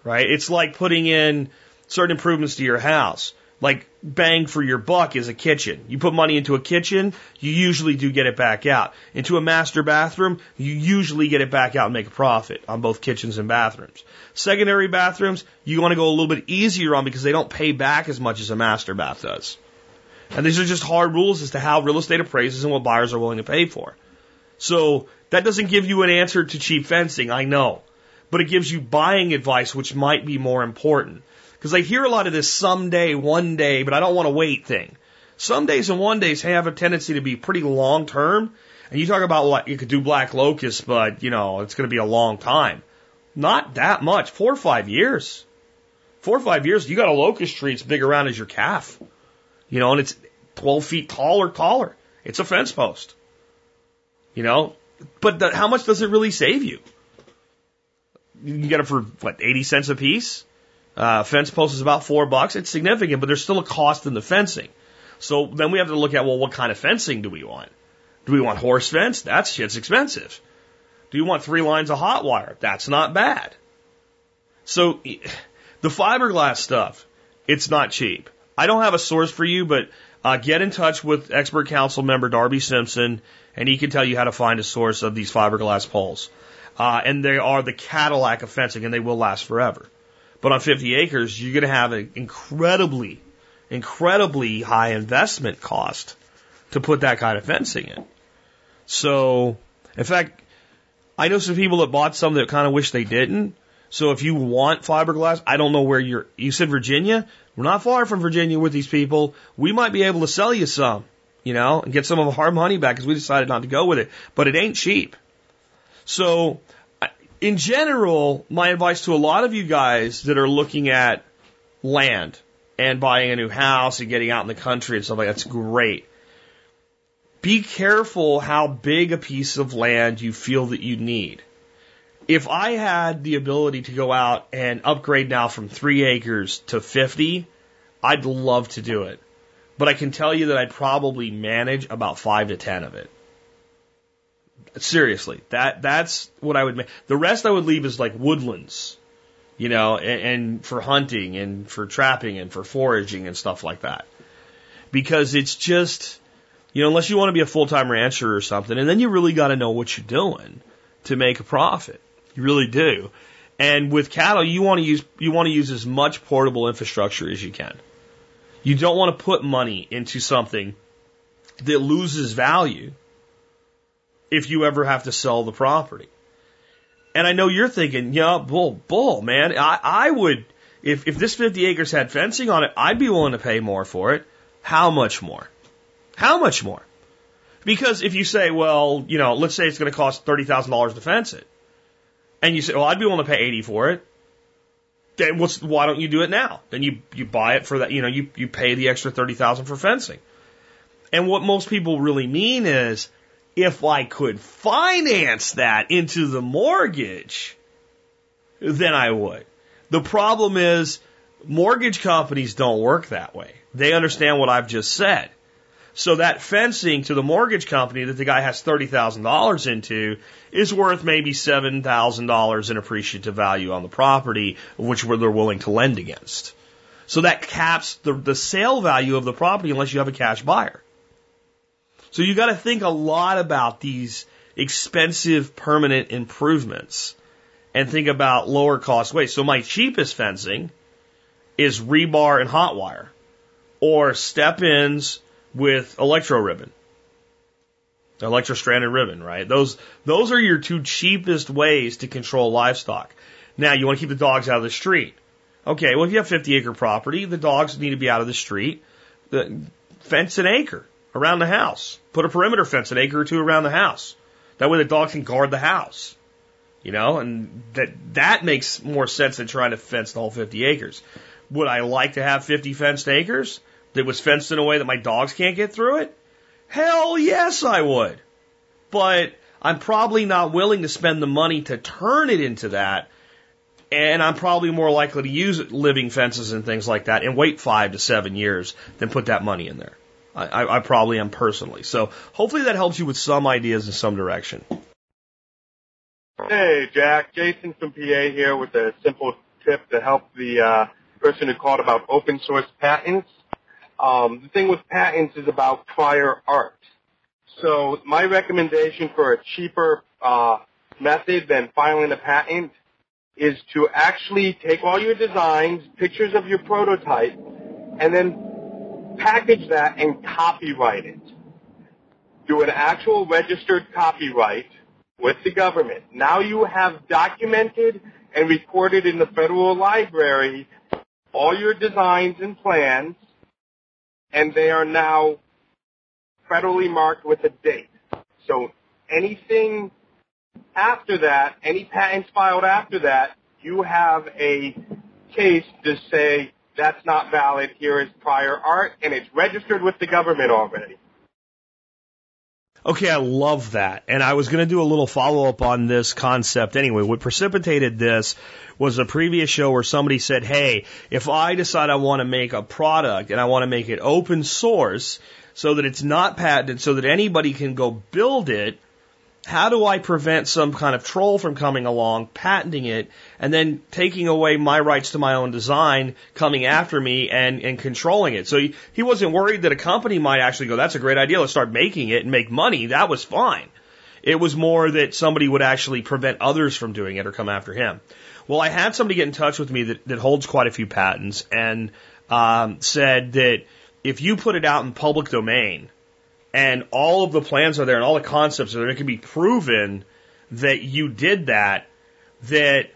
Right? It's like putting in certain improvements to your house like bang for your buck is a kitchen. You put money into a kitchen, you usually do get it back out. Into a master bathroom, you usually get it back out and make a profit on both kitchens and bathrooms. Secondary bathrooms, you want to go a little bit easier on because they don't pay back as much as a master bath does. And these are just hard rules as to how real estate appraises and what buyers are willing to pay for. So that doesn't give you an answer to cheap fencing, I know. But it gives you buying advice, which might be more important. Because I hear a lot of this someday, one day, but I don't want to wait thing. Some days and one days have a tendency to be pretty long term. And you talk about what you could do black locust, but you know, it's going to be a long time. Not that much. Four or five years. Four or five years, you got a locust tree, it's big around as your calf. You know, and it's 12 feet tall or taller. It's a fence post. You know, but the, how much does it really save you? You can get it for what, 80 cents a piece? Uh, fence post is about four bucks. It's significant, but there's still a cost in the fencing. So then we have to look at, well, what kind of fencing do we want? Do we want horse fence? That shit's expensive. Do you want three lines of hot wire? That's not bad. So the fiberglass stuff, it's not cheap. I don't have a source for you, but uh, get in touch with expert council member Darby Simpson, and he can tell you how to find a source of these fiberglass poles. Uh, and they are the Cadillac of fencing, and they will last forever. But on 50 acres, you're going to have an incredibly, incredibly high investment cost to put that kind of fencing in. So, in fact, I know some people that bought some that kind of wish they didn't. So if you want fiberglass, I don't know where you're. You said Virginia. We're not far from Virginia with these people. We might be able to sell you some, you know, and get some of our hard money back because we decided not to go with it. But it ain't cheap. So in general, my advice to a lot of you guys that are looking at land and buying a new house and getting out in the country and stuff like that's great. Be careful how big a piece of land you feel that you need. If I had the ability to go out and upgrade now from three acres to 50, I'd love to do it. But I can tell you that I'd probably manage about five to 10 of it. Seriously, that that's what I would make. The rest I would leave is like woodlands, you know, and, and for hunting and for trapping and for foraging and stuff like that. Because it's just, you know, unless you want to be a full time rancher or something, and then you really got to know what you're doing to make a profit. You really do. And with cattle, you want to use you want to use as much portable infrastructure as you can. You don't want to put money into something that loses value if you ever have to sell the property. And I know you're thinking, yeah, bull, bull, man. I, I would, if, if this 50 acres had fencing on it, I'd be willing to pay more for it. How much more? How much more? Because if you say, well, you know, let's say it's going to cost $30,000 to fence it. And you say, well, I'd be willing to pay 80 for it. Then what's, why don't you do it now? Then you, you buy it for that, you know, you, you pay the extra 30,000 for fencing. And what most people really mean is, if I could finance that into the mortgage, then I would. The problem is mortgage companies don't work that way. They understand what I've just said. So that fencing to the mortgage company that the guy has $30,000 into is worth maybe $7,000 in appreciative value on the property, which they're willing to lend against. So that caps the, the sale value of the property unless you have a cash buyer. So you got to think a lot about these expensive permanent improvements and think about lower cost ways. So my cheapest fencing is rebar and hot wire or step ins with electro ribbon. Electro stranded ribbon, right? Those, those are your two cheapest ways to control livestock. Now you want to keep the dogs out of the street. Okay, well if you have 50 acre property, the dogs need to be out of the street. The, fence an acre around the house. Put a perimeter fence an acre or two around the house. That way the dogs can guard the house. You know, and that that makes more sense than trying to fence the whole 50 acres. Would I like to have 50 fenced acres that was fenced in a way that my dogs can't get through it? Hell yes, I would. But I'm probably not willing to spend the money to turn it into that. And I'm probably more likely to use living fences and things like that and wait five to seven years than put that money in there. I, I probably am personally. So hopefully that helps you with some ideas in some direction. Hey, Jack. Jason from PA here with a simple tip to help the uh, person who called about open source patents. Um, the thing with patents is about prior art. So my recommendation for a cheaper uh, method than filing a patent is to actually take all your designs, pictures of your prototype, and then package that and copyright it. Do an actual registered copyright with the government. Now you have documented and recorded in the federal library all your designs and plans, and they are now federally marked with a date. So anything after that, any patents filed after that, you have a case to say that's not valid. Here is prior art, and it's registered with the government already. Okay, I love that. And I was going to do a little follow up on this concept anyway. What precipitated this was a previous show where somebody said, Hey, if I decide I want to make a product and I want to make it open source so that it's not patented, so that anybody can go build it, how do I prevent some kind of troll from coming along, patenting it, and then taking away my rights to my own design, coming after me and, and controlling it? So he, he wasn't worried that a company might actually go, that's a great idea, let's start making it and make money. That was fine. It was more that somebody would actually prevent others from doing it or come after him. Well, I had somebody get in touch with me that, that holds quite a few patents and um, said that if you put it out in public domain, and all of the plans are there and all the concepts are there, it can be proven that you did that, that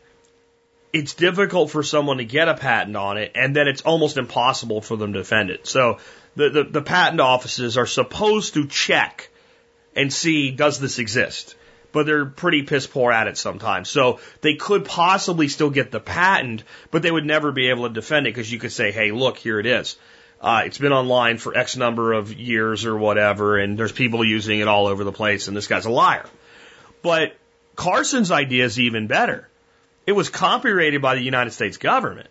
it's difficult for someone to get a patent on it, and then it's almost impossible for them to defend it. So the, the, the patent offices are supposed to check and see does this exist, but they're pretty piss poor at it sometimes. So they could possibly still get the patent, but they would never be able to defend it because you could say, hey, look, here it is. Uh, it's been online for X number of years or whatever, and there's people using it all over the place, and this guy's a liar. But Carson's idea is even better. It was copyrighted by the United States government.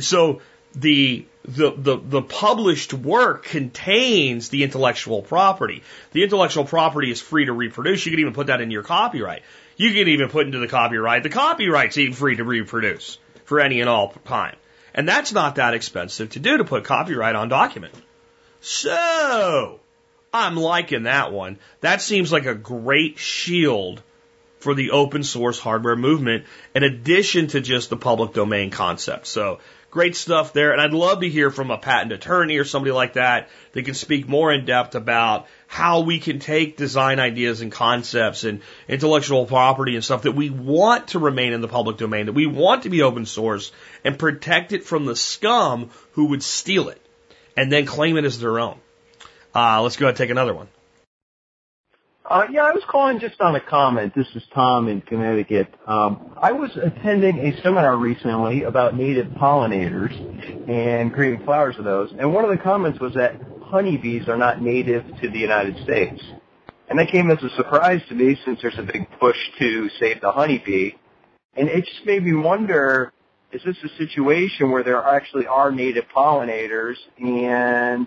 So the, the, the, the published work contains the intellectual property. The intellectual property is free to reproduce. You can even put that into your copyright. You can even put into the copyright, the copyright's even free to reproduce for any and all time. And that's not that expensive to do to put copyright on document. So, I'm liking that one. That seems like a great shield for the open source hardware movement in addition to just the public domain concept. So, great stuff there. And I'd love to hear from a patent attorney or somebody like that that can speak more in depth about how we can take design ideas and concepts and intellectual property and stuff that we want to remain in the public domain, that we want to be open source and protect it from the scum who would steal it and then claim it as their own. Uh, let's go ahead and take another one. Uh, yeah, I was calling just on a comment. This is Tom in Connecticut. Um, I was attending a seminar recently about native pollinators and creating flowers of those, and one of the comments was that honeybees are not native to the United States. And that came as a surprise to me since there's a big push to save the honeybee. And it just made me wonder, is this a situation where there actually are native pollinators and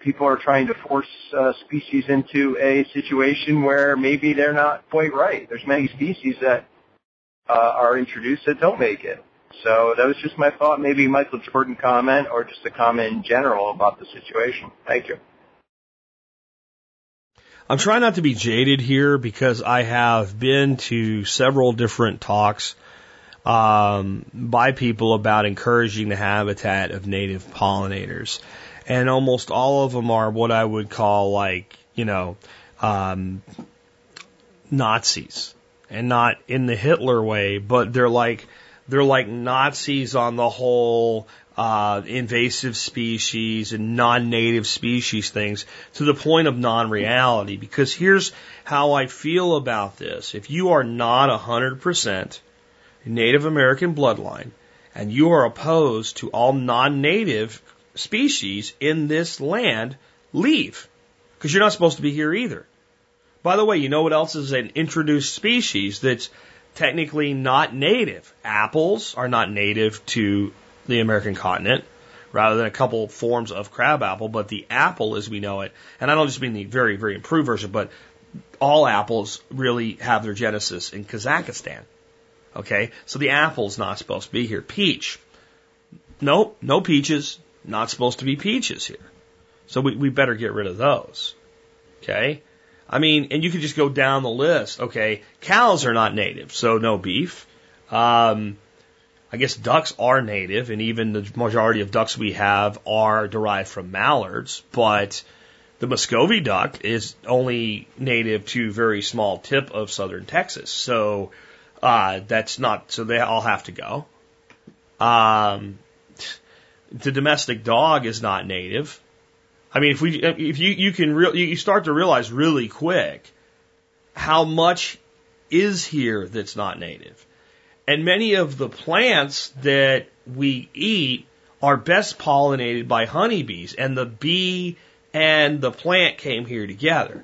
people are trying to force uh, species into a situation where maybe they're not quite right. There's many species that uh, are introduced that don't make it. So that was just my thought. Maybe Michael Jordan comment or just a comment in general about the situation. Thank you. I'm trying not to be jaded here because I have been to several different talks um, by people about encouraging the habitat of native pollinators and almost all of them are what I would call like, you know, um, Nazis, and not in the Hitler way, but they're like they're like Nazis on the whole uh, invasive species and non-native species things to the point of non-reality. Because here's how I feel about this: if you are not a hundred percent Native American bloodline and you are opposed to all non-native species in this land leave because you're not supposed to be here either. By the way, you know what else is an introduced species that's technically not native? Apples are not native to the American continent, rather than a couple forms of crab apple, but the apple as we know it, and I don't just mean the very, very improved version, but all apples really have their genesis in Kazakhstan. Okay, so the apple's not supposed to be here. Peach. Nope, no peaches, not supposed to be peaches here. So we, we better get rid of those. Okay? I mean, and you could just go down the list. Okay, cows are not native, so no beef. Um, I guess ducks are native, and even the majority of ducks we have are derived from mallards, but the Muscovy duck is only native to very small tip of southern Texas. So, uh, that's not, so they all have to go. Um, the domestic dog is not native. I mean, if we, if you, you can real, you start to realize really quick how much is here that's not native. And many of the plants that we eat are best pollinated by honeybees and the bee and the plant came here together.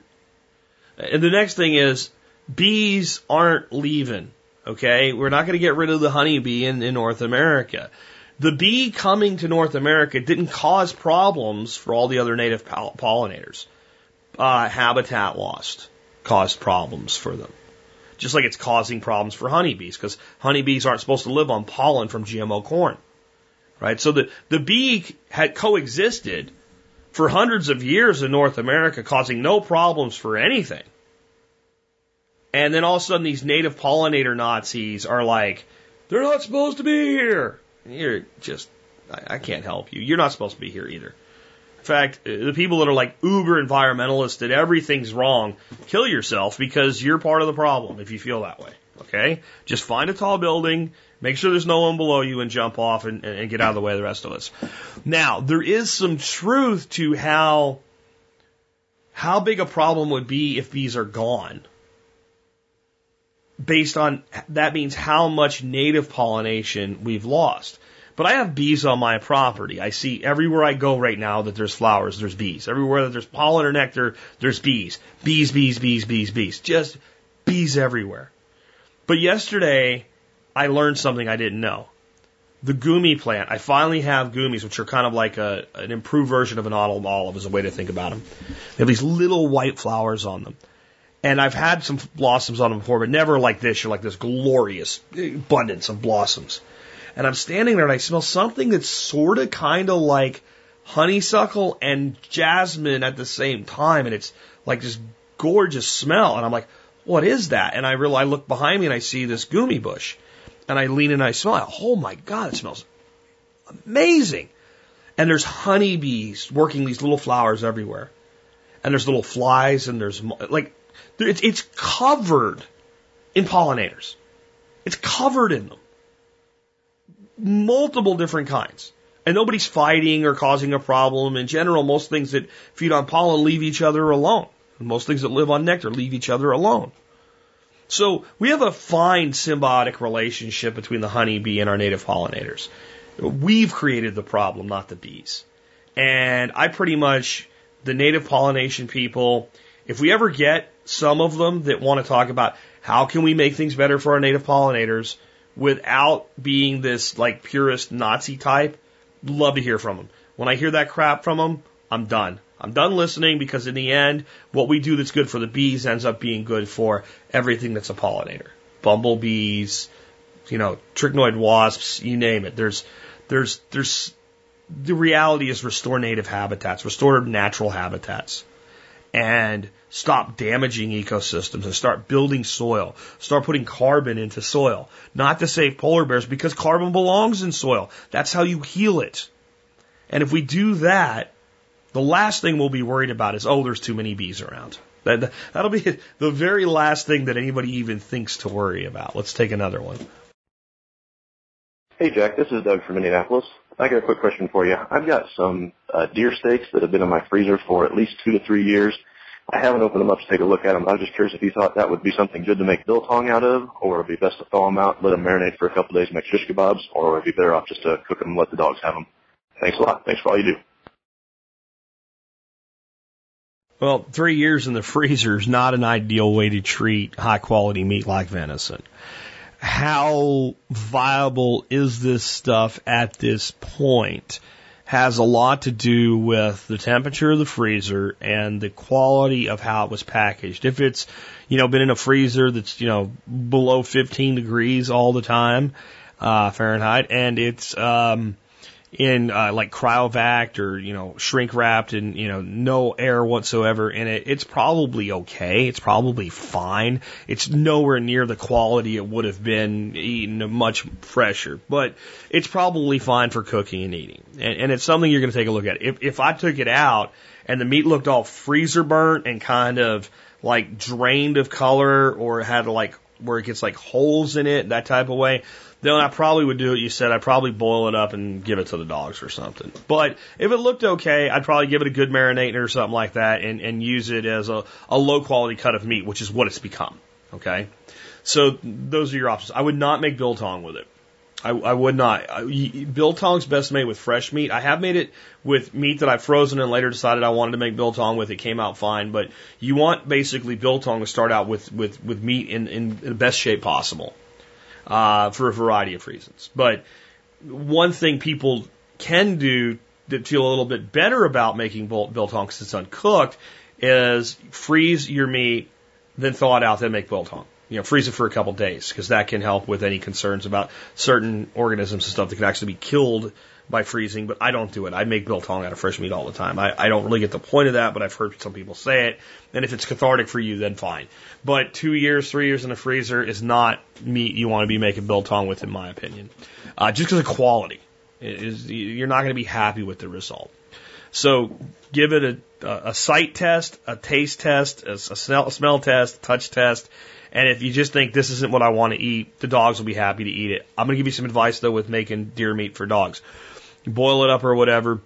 And the next thing is bees aren't leaving. Okay. We're not going to get rid of the honeybee in, in North America. The bee coming to North America didn't cause problems for all the other native pollinators. Uh, habitat lost caused problems for them. Just like it's causing problems for honeybees, because honeybees aren't supposed to live on pollen from GMO corn. Right? So the, the bee had coexisted for hundreds of years in North America, causing no problems for anything. And then all of a sudden these native pollinator Nazis are like, they're not supposed to be here. You're just, I, I can't help you. You're not supposed to be here either. In fact, uh, the people that are like uber environmentalists that everything's wrong, kill yourself because you're part of the problem if you feel that way. Okay? Just find a tall building, make sure there's no one below you and jump off and, and get out of the way of the rest of us. Now, there is some truth to how, how big a problem would be if bees are gone based on that means how much native pollination we've lost. But I have bees on my property. I see everywhere I go right now that there's flowers, there's bees. Everywhere that there's pollen or nectar, there's bees. Bees, bees, bees, bees, bees. Just bees everywhere. But yesterday, I learned something I didn't know. The goumi plant. I finally have goumis, which are kind of like a, an improved version of an autumn olive, is a way to think about them. They have these little white flowers on them. And I've had some blossoms on them before, but never like this. You're like this glorious abundance of blossoms. And I'm standing there and I smell something that's sort of kind of like honeysuckle and jasmine at the same time. And it's like this gorgeous smell. And I'm like, what is that? And I realize, I look behind me and I see this goumi bush. And I lean in and I smell it. Oh my God, it smells amazing. And there's honeybees working these little flowers everywhere. And there's little flies and there's like, it's, it's covered in pollinators. It's covered in them. Multiple different kinds. And nobody's fighting or causing a problem. In general, most things that feed on pollen leave each other alone. Most things that live on nectar leave each other alone. So we have a fine symbiotic relationship between the honeybee and our native pollinators. We've created the problem, not the bees. And I pretty much, the native pollination people, if we ever get some of them that want to talk about how can we make things better for our native pollinators without being this like purist Nazi type, love to hear from them. When I hear that crap from them, I'm done. I'm done listening because in the end, what we do that's good for the bees ends up being good for everything that's a pollinator. Bumblebees, you know, trichinoid wasps, you name it. There's, there's, there's, the reality is restore native habitats, restore natural habitats, and stop damaging ecosystems and start building soil. Start putting carbon into soil. Not to save polar bears because carbon belongs in soil. That's how you heal it. And if we do that, the last thing we'll be worried about is, oh, there's too many bees around. That, that'll be [laughs] the very last thing that anybody even thinks to worry about. Let's take another one. Hey, Jack. This is Doug from Indianapolis. I got a quick question for you. I've got some uh, deer steaks that have been in my freezer for at least two to three years. I haven't opened them up to take a look at them. I was just curious if you thought that would be something good to make biltong out of, or it would it be best to thaw them out, let them marinate for a couple days, make shish kebabs, or would be better off just to cook them and let the dogs have them? Thanks a lot. Thanks for all you do. Well, three years in the freezer is not an ideal way to treat high quality meat like venison. How viable is this stuff at this point has a lot to do with the temperature of the freezer and the quality of how it was packaged. If it's, you know, been in a freezer that's, you know, below 15 degrees all the time, uh, Fahrenheit, and it's, um, in uh, like cryovac or you know shrink wrapped and you know no air whatsoever in it, it's probably okay. It's probably fine. It's nowhere near the quality it would have been eaten much fresher, but it's probably fine for cooking and eating. And, and it's something you're going to take a look at. If if I took it out and the meat looked all freezer burnt and kind of like drained of color or had like where it gets like holes in it, that type of way, then I probably would do what you said. I'd probably boil it up and give it to the dogs or something. But if it looked okay, I'd probably give it a good marinade or something like that and, and use it as a, a low quality cut of meat, which is what it's become. Okay. So those are your options. I would not make biltong with it. I, I would not. Biltong's best made with fresh meat. I have made it with meat that I've frozen and later decided I wanted to make biltong with. It came out fine, but you want basically biltong to start out with with with meat in in the best shape possible uh, for a variety of reasons. But one thing people can do that feel a little bit better about making biltong because it's uncooked is freeze your meat, then thaw it out, then make biltong. You know, freeze it for a couple days because that can help with any concerns about certain organisms and stuff that can actually be killed by freezing, but I don't do it. I make biltong out of fresh meat all the time. I, I don't really get the point of that, but I've heard some people say it. And if it's cathartic for you, then fine. But two years, three years in the freezer is not meat you want to be making biltong with, in my opinion. Uh, just because of quality. You're not going to be happy with the result. So give it a, a sight test, a taste test, a, a smell, a smell test, a touch test. And if you just think this isn't what I want to eat, the dogs will be happy to eat it. I'm going to give you some advice though with making deer meat for dogs. You boil it up or whatever.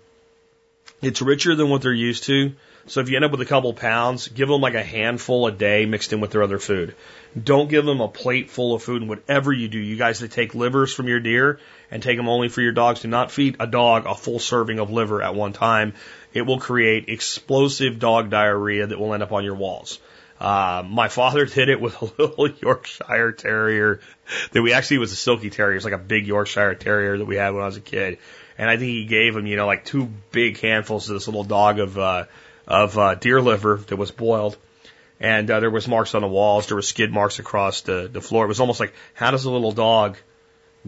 It's richer than what they're used to. So if you end up with a couple pounds, give them like a handful a day mixed in with their other food. Don't give them a plate full of food and whatever you do. You guys that take livers from your deer and take them only for your dogs, do not feed a dog a full serving of liver at one time. It will create explosive dog diarrhea that will end up on your walls. Uh, my father [laughs] did it with a little [laughs] Yorkshire Terrier that we actually was a Silky Terrier. It's like a big Yorkshire Terrier that we had when I was a kid and I think he gave him, you know, like two big handfuls of this little dog of uh, of uh, deer liver that was boiled, and uh, there was marks on the walls. There were skid marks across the the floor. It was almost like, how does a little dog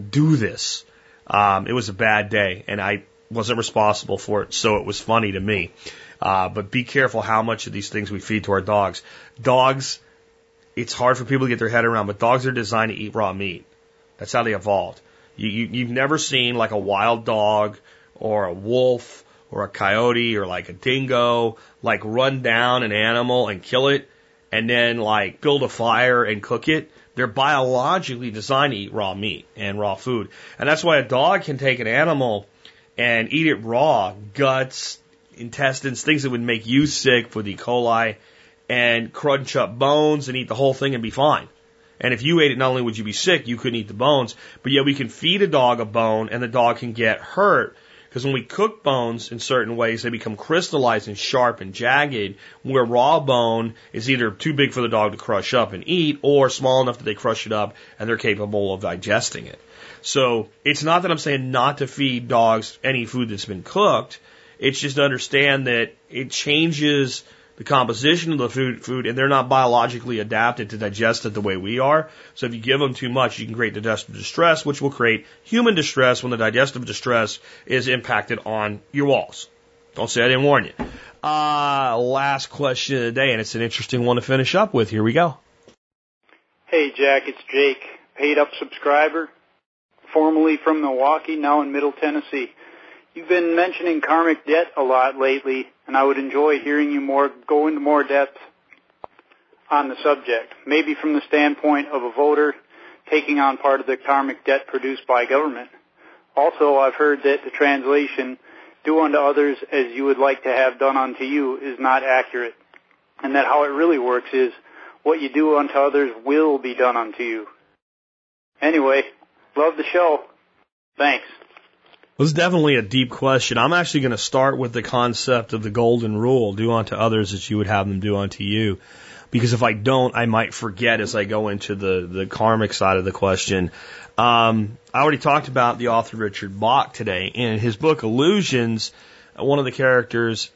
do this? Um, it was a bad day, and I wasn't responsible for it, so it was funny to me. Uh, but be careful how much of these things we feed to our dogs. Dogs, it's hard for people to get their head around, but dogs are designed to eat raw meat. That's how they evolved. You, you, you've never seen like a wild dog or a wolf or a coyote or like a dingo like run down an animal and kill it and then like build a fire and cook it. They're biologically designed to eat raw meat and raw food. And that's why a dog can take an animal and eat it raw, guts, intestines, things that would make you sick with E. coli, and crunch up bones and eat the whole thing and be fine. And if you ate it, not only would you be sick, you couldn't eat the bones, but yet we can feed a dog a bone and the dog can get hurt. Because when we cook bones in certain ways, they become crystallized and sharp and jagged, where raw bone is either too big for the dog to crush up and eat, or small enough that they crush it up and they're capable of digesting it. So it's not that I'm saying not to feed dogs any food that's been cooked. It's just to understand that it changes the composition of the food, food, and they're not biologically adapted to digest it the way we are. So if you give them too much, you can create digestive distress, which will create human distress when the digestive distress is impacted on your walls. Don't say I didn't warn you. Uh, last question of the day, and it's an interesting one to finish up with. Here we go. Hey, Jack, it's Jake, paid up subscriber, formerly from Milwaukee, now in Middle Tennessee. You've been mentioning karmic debt a lot lately, and I would enjoy hearing you more go into more depth on the subject, maybe from the standpoint of a voter taking on part of the karmic debt produced by government. Also, I've heard that the translation, do unto others as you would like to have done unto you, is not accurate, and that how it really works is what you do unto others will be done unto you. Anyway, love the show. Thanks. This is definitely a deep question. I'm actually going to start with the concept of the golden rule do unto others as you would have them do unto you. Because if I don't, I might forget as I go into the, the karmic side of the question. Um, I already talked about the author Richard Bach today. In his book Illusions, one of the characters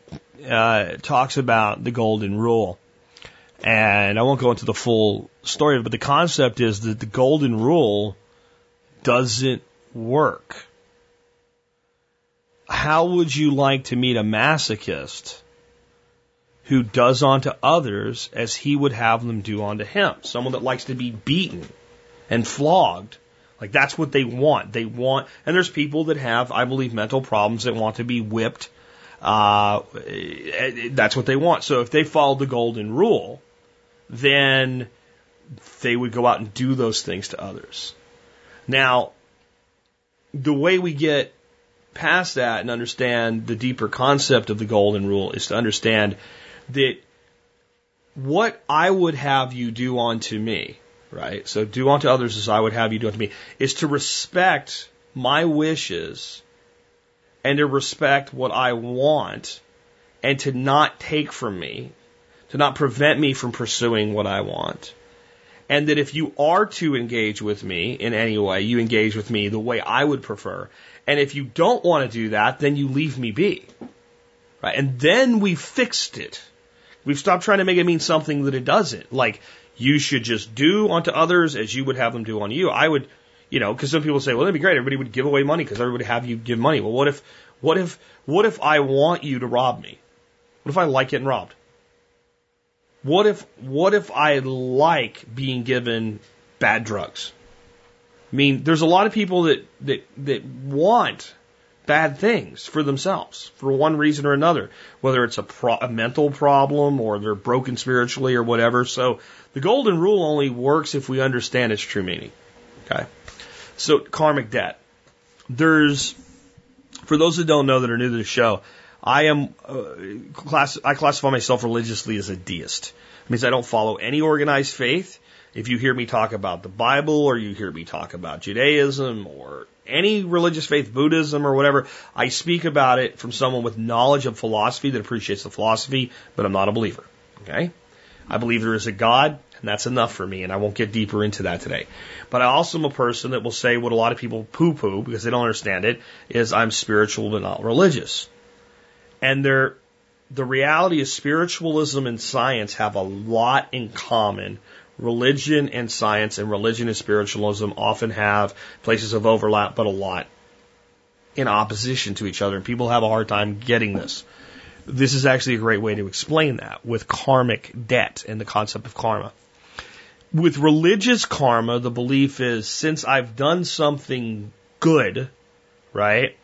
uh, talks about the golden rule. And I won't go into the full story, but the concept is that the golden rule doesn't work. How would you like to meet a masochist who does unto others as he would have them do unto him? Someone that likes to be beaten and flogged. Like that's what they want. They want, and there's people that have, I believe, mental problems that want to be whipped. Uh, that's what they want. So if they followed the golden rule, then they would go out and do those things to others. Now, the way we get past that and understand the deeper concept of the golden rule is to understand that what I would have you do unto me, right? So do unto others as I would have you do unto me, is to respect my wishes and to respect what I want and to not take from me, to not prevent me from pursuing what I want. And that if you are to engage with me in any way, you engage with me the way I would prefer. And if you don't want to do that, then you leave me be. Right? And then we fixed it. We've stopped trying to make it mean something that it doesn't. Like, you should just do unto others as you would have them do on you. I would, you know, because some people say, well, that'd be great. Everybody would give away money because everybody would have you give money. Well, what if, what if, what if I want you to rob me? What if I like getting robbed? What if, what if I like being given bad drugs? I mean, there's a lot of people that, that, that want bad things for themselves for one reason or another, whether it's a, pro- a mental problem or they're broken spiritually or whatever. So the golden rule only works if we understand its true meaning. Okay. So karmic debt. There's, for those that don't know that are new to the show, I am uh, class. I classify myself religiously as a deist. It means I don't follow any organized faith. If you hear me talk about the Bible or you hear me talk about Judaism or any religious faith, Buddhism or whatever, I speak about it from someone with knowledge of philosophy that appreciates the philosophy, but I'm not a believer. Okay? I believe there is a God, and that's enough for me, and I won't get deeper into that today. But I also am a person that will say what a lot of people poo poo because they don't understand it is I'm spiritual but not religious. And they're, the reality is spiritualism and science have a lot in common. Religion and science and religion and spiritualism often have places of overlap, but a lot in opposition to each other. And people have a hard time getting this. This is actually a great way to explain that with karmic debt and the concept of karma. With religious karma, the belief is since I've done something good, right?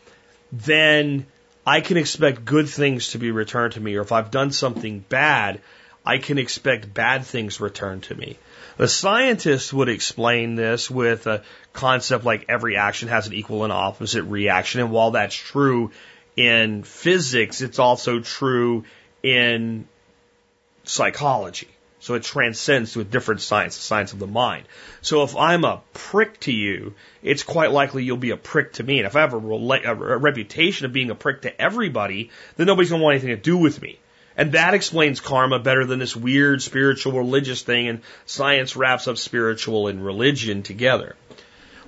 Then I can expect good things to be returned to me. Or if I've done something bad, I can expect bad things returned to me. The scientists would explain this with a concept like every action has an equal and opposite reaction. And while that's true in physics, it's also true in psychology. So it transcends to a different science, the science of the mind. So if I'm a prick to you, it's quite likely you'll be a prick to me. And if I have a, rela- a reputation of being a prick to everybody, then nobody's going to want anything to do with me. And that explains karma better than this weird spiritual religious thing and science wraps up spiritual and religion together.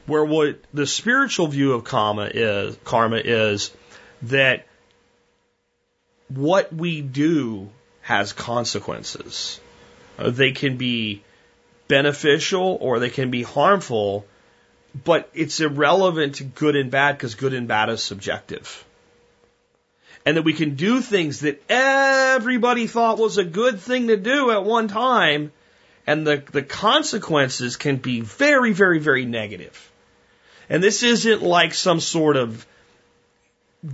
Where what the spiritual view of karma is, karma is that what we do has consequences. Uh, they can be beneficial or they can be harmful, but it's irrelevant to good and bad because good and bad is subjective. And that we can do things that everybody thought was a good thing to do at one time, and the, the consequences can be very, very, very negative. And this isn't like some sort of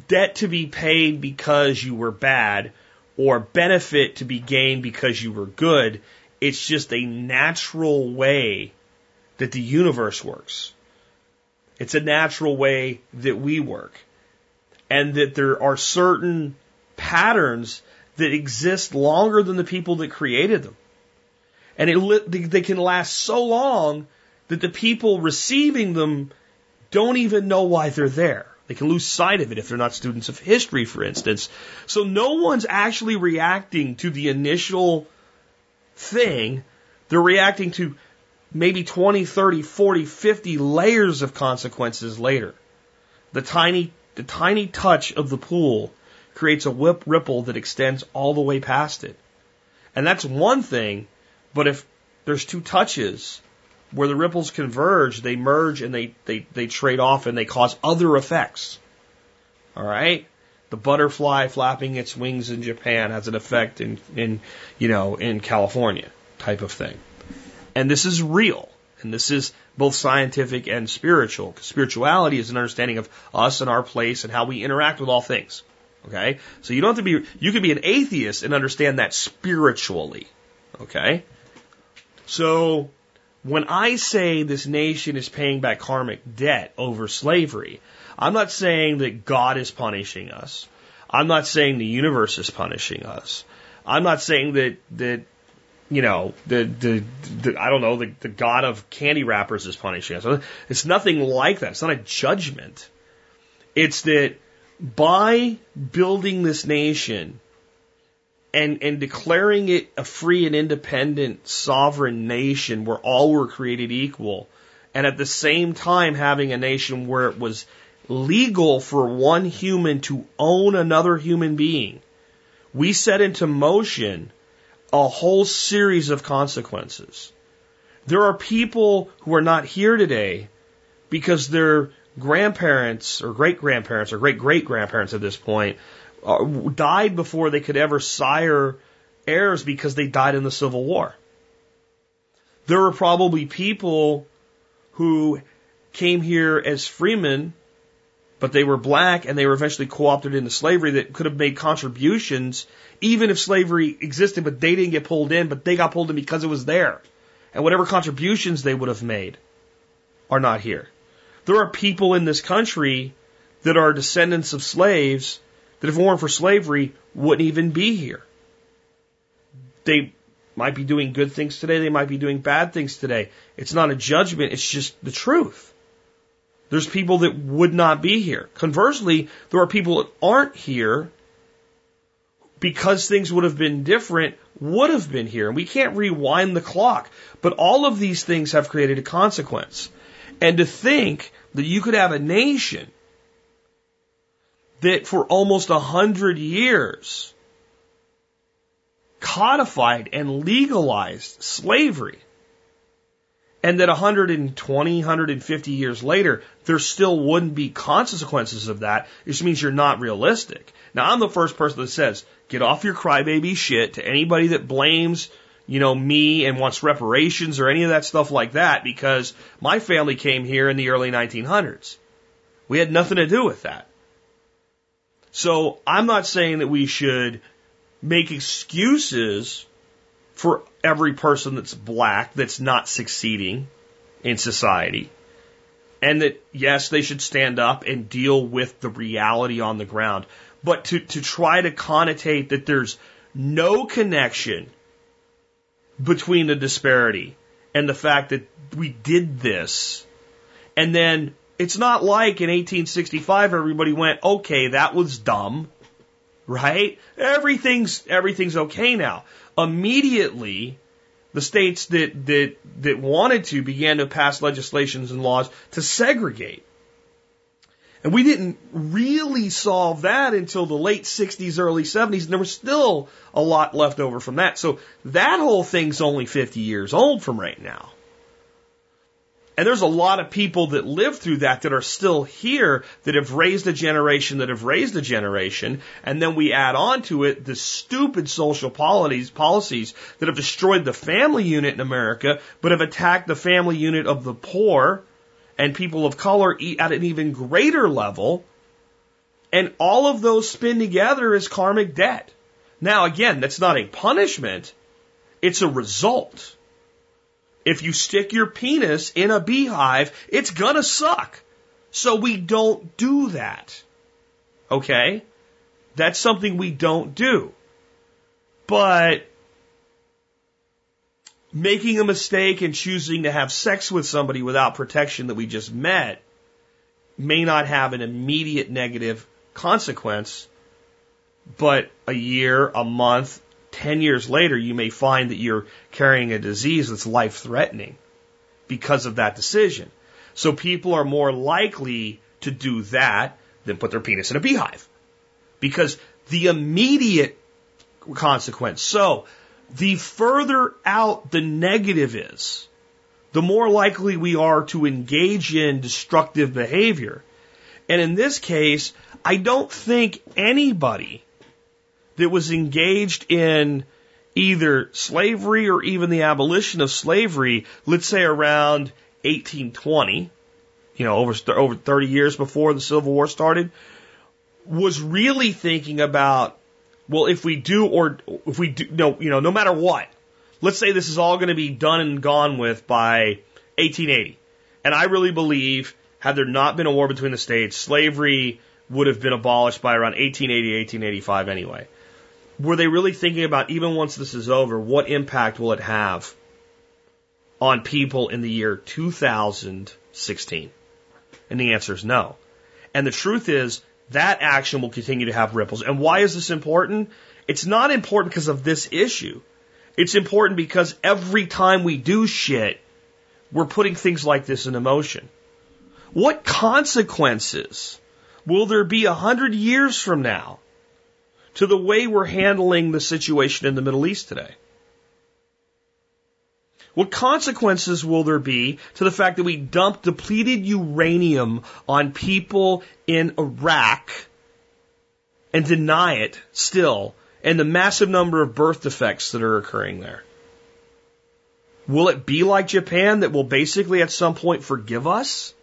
debt to be paid because you were bad or benefit to be gained because you were good. It's just a natural way that the universe works. It's a natural way that we work. And that there are certain patterns that exist longer than the people that created them. And it, they can last so long that the people receiving them don't even know why they're there. They can lose sight of it if they're not students of history, for instance. So no one's actually reacting to the initial thing. They're reacting to maybe 20, 30, 40, 50 layers of consequences later. The tiny, the tiny touch of the pool creates a whip ripple that extends all the way past it. And that's one thing, but if there's two touches, where the ripples converge, they merge and they, they, they trade off and they cause other effects. All right? The butterfly flapping its wings in Japan has an effect in, in, you know, in California type of thing. And this is real. And this is both scientific and spiritual. Spirituality is an understanding of us and our place and how we interact with all things. Okay? So you don't have to be, you can be an atheist and understand that spiritually. Okay? So, when I say this nation is paying back karmic debt over slavery, I'm not saying that God is punishing us. I'm not saying the universe is punishing us. I'm not saying that that you know the the, the I don't know the, the God of candy wrappers is punishing us. It's nothing like that. It's not a judgment. It's that by building this nation and, and declaring it a free and independent sovereign nation where all were created equal, and at the same time having a nation where it was legal for one human to own another human being, we set into motion a whole series of consequences. There are people who are not here today because their grandparents or great grandparents or great great grandparents at this point uh, died before they could ever sire heirs because they died in the Civil War. There were probably people who came here as freemen, but they were black and they were eventually co-opted into slavery that could have made contributions even if slavery existed, but they didn't get pulled in, but they got pulled in because it was there. And whatever contributions they would have made are not here. There are people in this country that are descendants of slaves that if it weren't for slavery, wouldn't even be here. They might be doing good things today, they might be doing bad things today. It's not a judgment, it's just the truth. There's people that would not be here. Conversely, there are people that aren't here because things would have been different, would have been here. And we can't rewind the clock. But all of these things have created a consequence. And to think that you could have a nation that for almost a hundred years codified and legalized slavery. And that 120, 150 years later, there still wouldn't be consequences of that. It just means you're not realistic. Now, I'm the first person that says, get off your crybaby shit to anybody that blames, you know, me and wants reparations or any of that stuff like that because my family came here in the early 1900s. We had nothing to do with that. So I'm not saying that we should make excuses for every person that's black that's not succeeding in society. And that, yes, they should stand up and deal with the reality on the ground. But to, to try to connotate that there's no connection between the disparity and the fact that we did this. And then it's not like in 1865 everybody went, okay, that was dumb, right? Everything's, everything's okay now. Immediately, the states that, that, that wanted to began to pass legislations and laws to segregate. And we didn't really solve that until the late 60s, early 70s, and there was still a lot left over from that. So that whole thing's only 50 years old from right now. And there's a lot of people that lived through that that are still here that have raised a generation that have raised a generation. And then we add on to it the stupid social policies, policies that have destroyed the family unit in America, but have attacked the family unit of the poor and people of color at an even greater level. And all of those spin together as karmic debt. Now, again, that's not a punishment. It's a result. If you stick your penis in a beehive, it's gonna suck. So we don't do that. Okay? That's something we don't do. But making a mistake and choosing to have sex with somebody without protection that we just met may not have an immediate negative consequence, but a year, a month, 10 years later, you may find that you're carrying a disease that's life threatening because of that decision. So people are more likely to do that than put their penis in a beehive because the immediate consequence. So the further out the negative is, the more likely we are to engage in destructive behavior. And in this case, I don't think anybody that was engaged in either slavery or even the abolition of slavery, let's say around 1820, you know, over, over 30 years before the Civil War started, was really thinking about, well, if we do or if we do, no, you know, no matter what, let's say this is all going to be done and gone with by 1880. And I really believe, had there not been a war between the states, slavery would have been abolished by around 1880, 1885 anyway were they really thinking about, even once this is over, what impact will it have on people in the year 2016? And the answer is no. And the truth is, that action will continue to have ripples. And why is this important? It's not important because of this issue. It's important because every time we do shit, we're putting things like this in motion. What consequences will there be a hundred years from now to the way we're handling the situation in the Middle East today? What consequences will there be to the fact that we dump depleted uranium on people in Iraq and deny it still and the massive number of birth defects that are occurring there? Will it be like Japan that will basically at some point forgive us?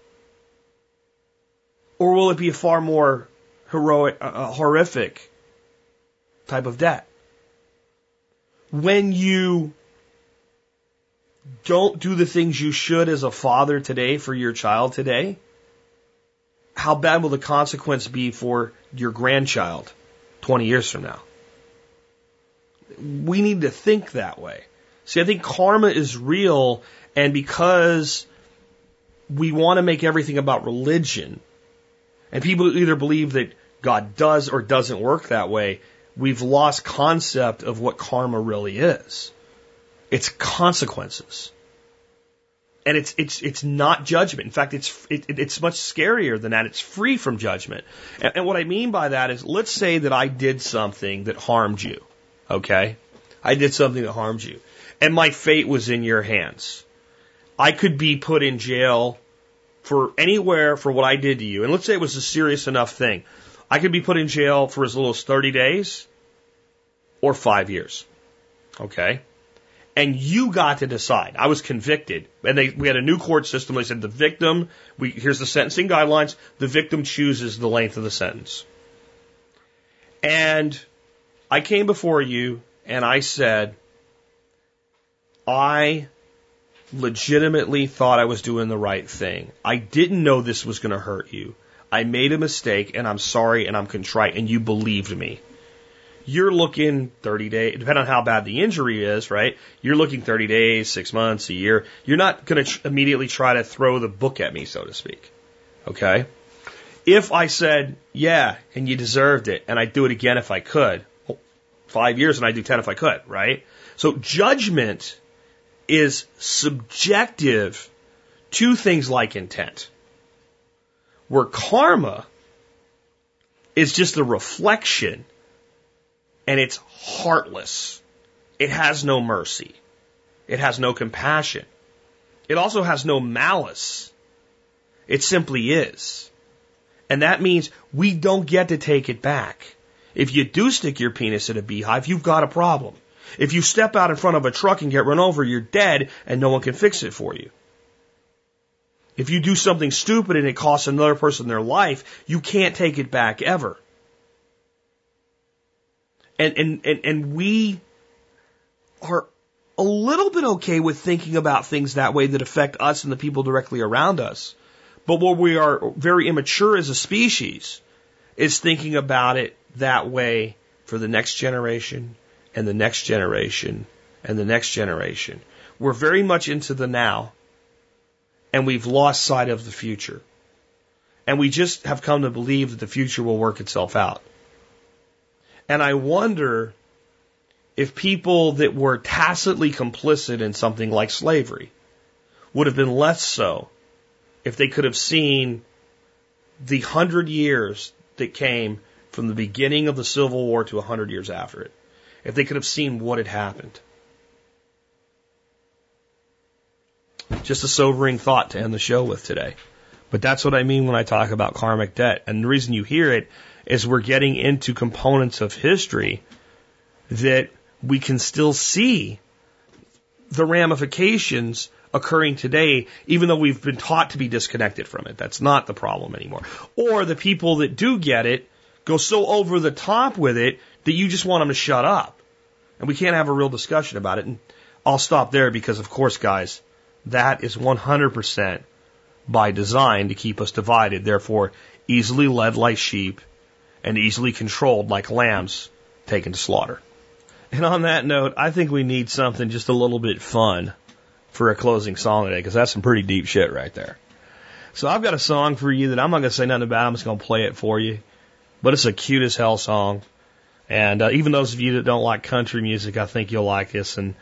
Or will it be a far more heroic, uh, uh horrific type of debt. When you don't do the things you should as a father today for your child today, how bad will the consequence be for your grandchild 20 years from now? We need to think that way. See, I think karma is real, and because we want to make everything about religion, and people either believe that God does or doesn't work that way, we've lost concept of what karma really is. It's consequences. And it's, it's, it's not judgment. In fact, it's, it, it's much scarier than that. It's free from judgment. And, and what I mean by that is, let's say that I did something that harmed you. Okay? I did something that harmed you. And my fate was in your hands. I could be put in jail for anywhere for what I did to you. And let's say it was a serious enough thing. I could be put in jail for as little as 30 days or five years. Okay? and you got to decide. I was convicted, and they we had a new court system. They said the victim. We here's the sentencing guidelines. The victim chooses the length of the sentence. And I came before you and I said, I legitimately thought I was doing the right thing. I didn't know this was going to hurt you. I made a mistake and I'm sorry and I'm contrite and you believed me you're looking 30 days, depending on how bad the injury is, right? You're looking 30 days, six months, a year. You're not going to tr- immediately try to throw the book at me, so to speak. Okay? If I said, yeah, and you deserved it, and I'd do it again if I could, five years and I'd do 10 if I could, right? So judgment is subjective to things like intent. Where karma is just a reflection and it's heartless. It has no mercy. It has no compassion. It also has no malice. It simply is. And that means we don't get to take it back. If you do stick your penis in a beehive, you've got a problem. If you step out in front of a truck and get run over, you're dead and no one can fix it for you. If you do something stupid and it costs another person their life, you can't take it back ever. And, and, and, and we are a little bit okay with thinking about things that way that affect us and the people directly around us. But where we are very immature as a species is thinking about it that way for the next generation and the next generation and the next generation. We're very much into the now and we've lost sight of the future. And we just have come to believe that the future will work itself out. And I wonder if people that were tacitly complicit in something like slavery would have been less so if they could have seen the hundred years that came from the beginning of the Civil War to a hundred years after it. If they could have seen what had happened. Just a sobering thought to end the show with today. But that's what I mean when I talk about karmic debt. And the reason you hear it is we're getting into components of history that we can still see the ramifications occurring today, even though we've been taught to be disconnected from it. That's not the problem anymore. Or the people that do get it go so over the top with it that you just want them to shut up. And we can't have a real discussion about it. And I'll stop there because, of course, guys, that is 100% by design to keep us divided. Therefore, easily led like sheep and easily controlled like lambs taken to slaughter. And on that note, I think we need something just a little bit fun for a closing song today, because that's some pretty deep shit right there. So I've got a song for you that I'm not going to say nothing about. I'm just going to play it for you. But it's a cute as hell song. And uh, even those of you that don't like country music, I think you'll like this. And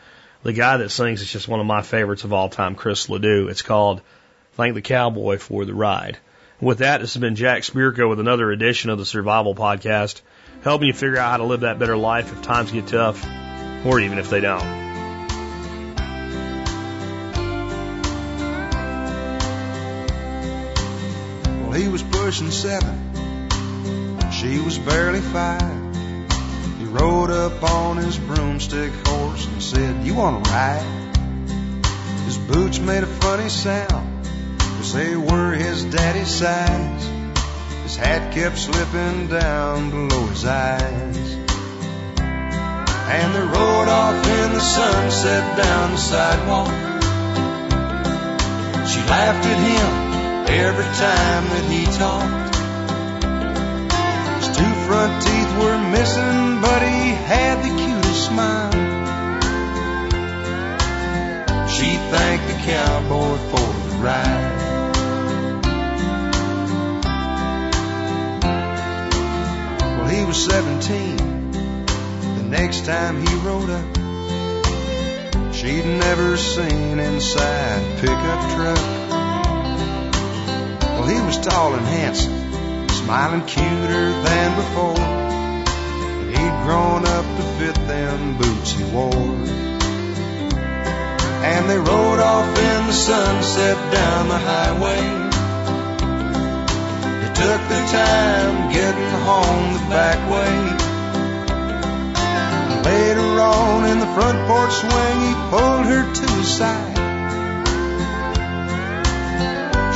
the guy that sings is just one of my favorites of all time, Chris Ledoux. It's called Thank the Cowboy for the Ride. With that, this has been Jack Spirko with another edition of the Survival Podcast, helping you figure out how to live that better life if times get tough, or even if they don't. Well, he was pushing seven, she was barely five. Rode up on his broomstick horse and said, You want to ride? His boots made a funny sound Cause they were his daddy's size. His hat kept slipping down below his eyes. And they rode off in the sunset down the sidewalk. She laughed at him every time that he talked. His two front teeth were missing, but he had the cutest smile. She thanked the cowboy for the ride. Well, he was 17. The next time he rode up, she'd never seen inside pickup truck. Well, he was tall and handsome, smiling cuter than before. Grown up to fit them boots he wore. And they rode off in the sunset down the highway They took the time getting home the back way. Later on in the front porch swing, he pulled her to his side.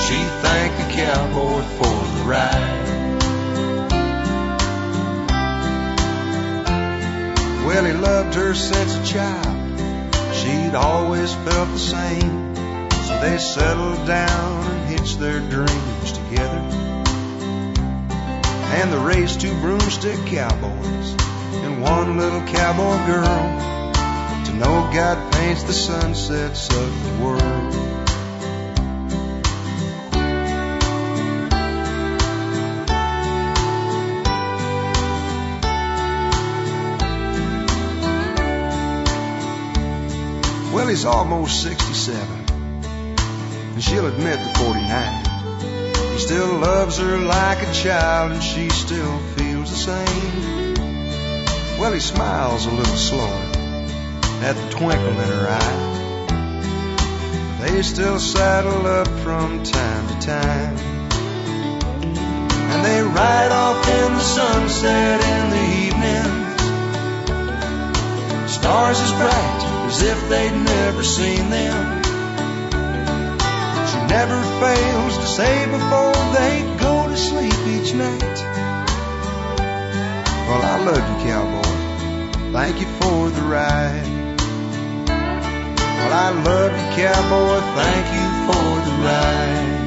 She thanked the cowboy for the ride. Well, he loved her since a child. She'd always felt the same. So they settled down and hitched their dreams together. And they raised two broomstick cowboys and one little cowboy girl. To know God paints the sunsets of the world. He's almost 67, and she'll admit to 49. He still loves her like a child, and she still feels the same. Well, he smiles a little slower at the twinkle in her eye. They still saddle up from time to time. And they ride off in the sunset in the evenings. Stars as bright as if they'd never seen them. She never fails to say before they go to sleep each night. Well, I love you, cowboy. Thank you for the ride. Well, I love you, cowboy. Thank you for the ride.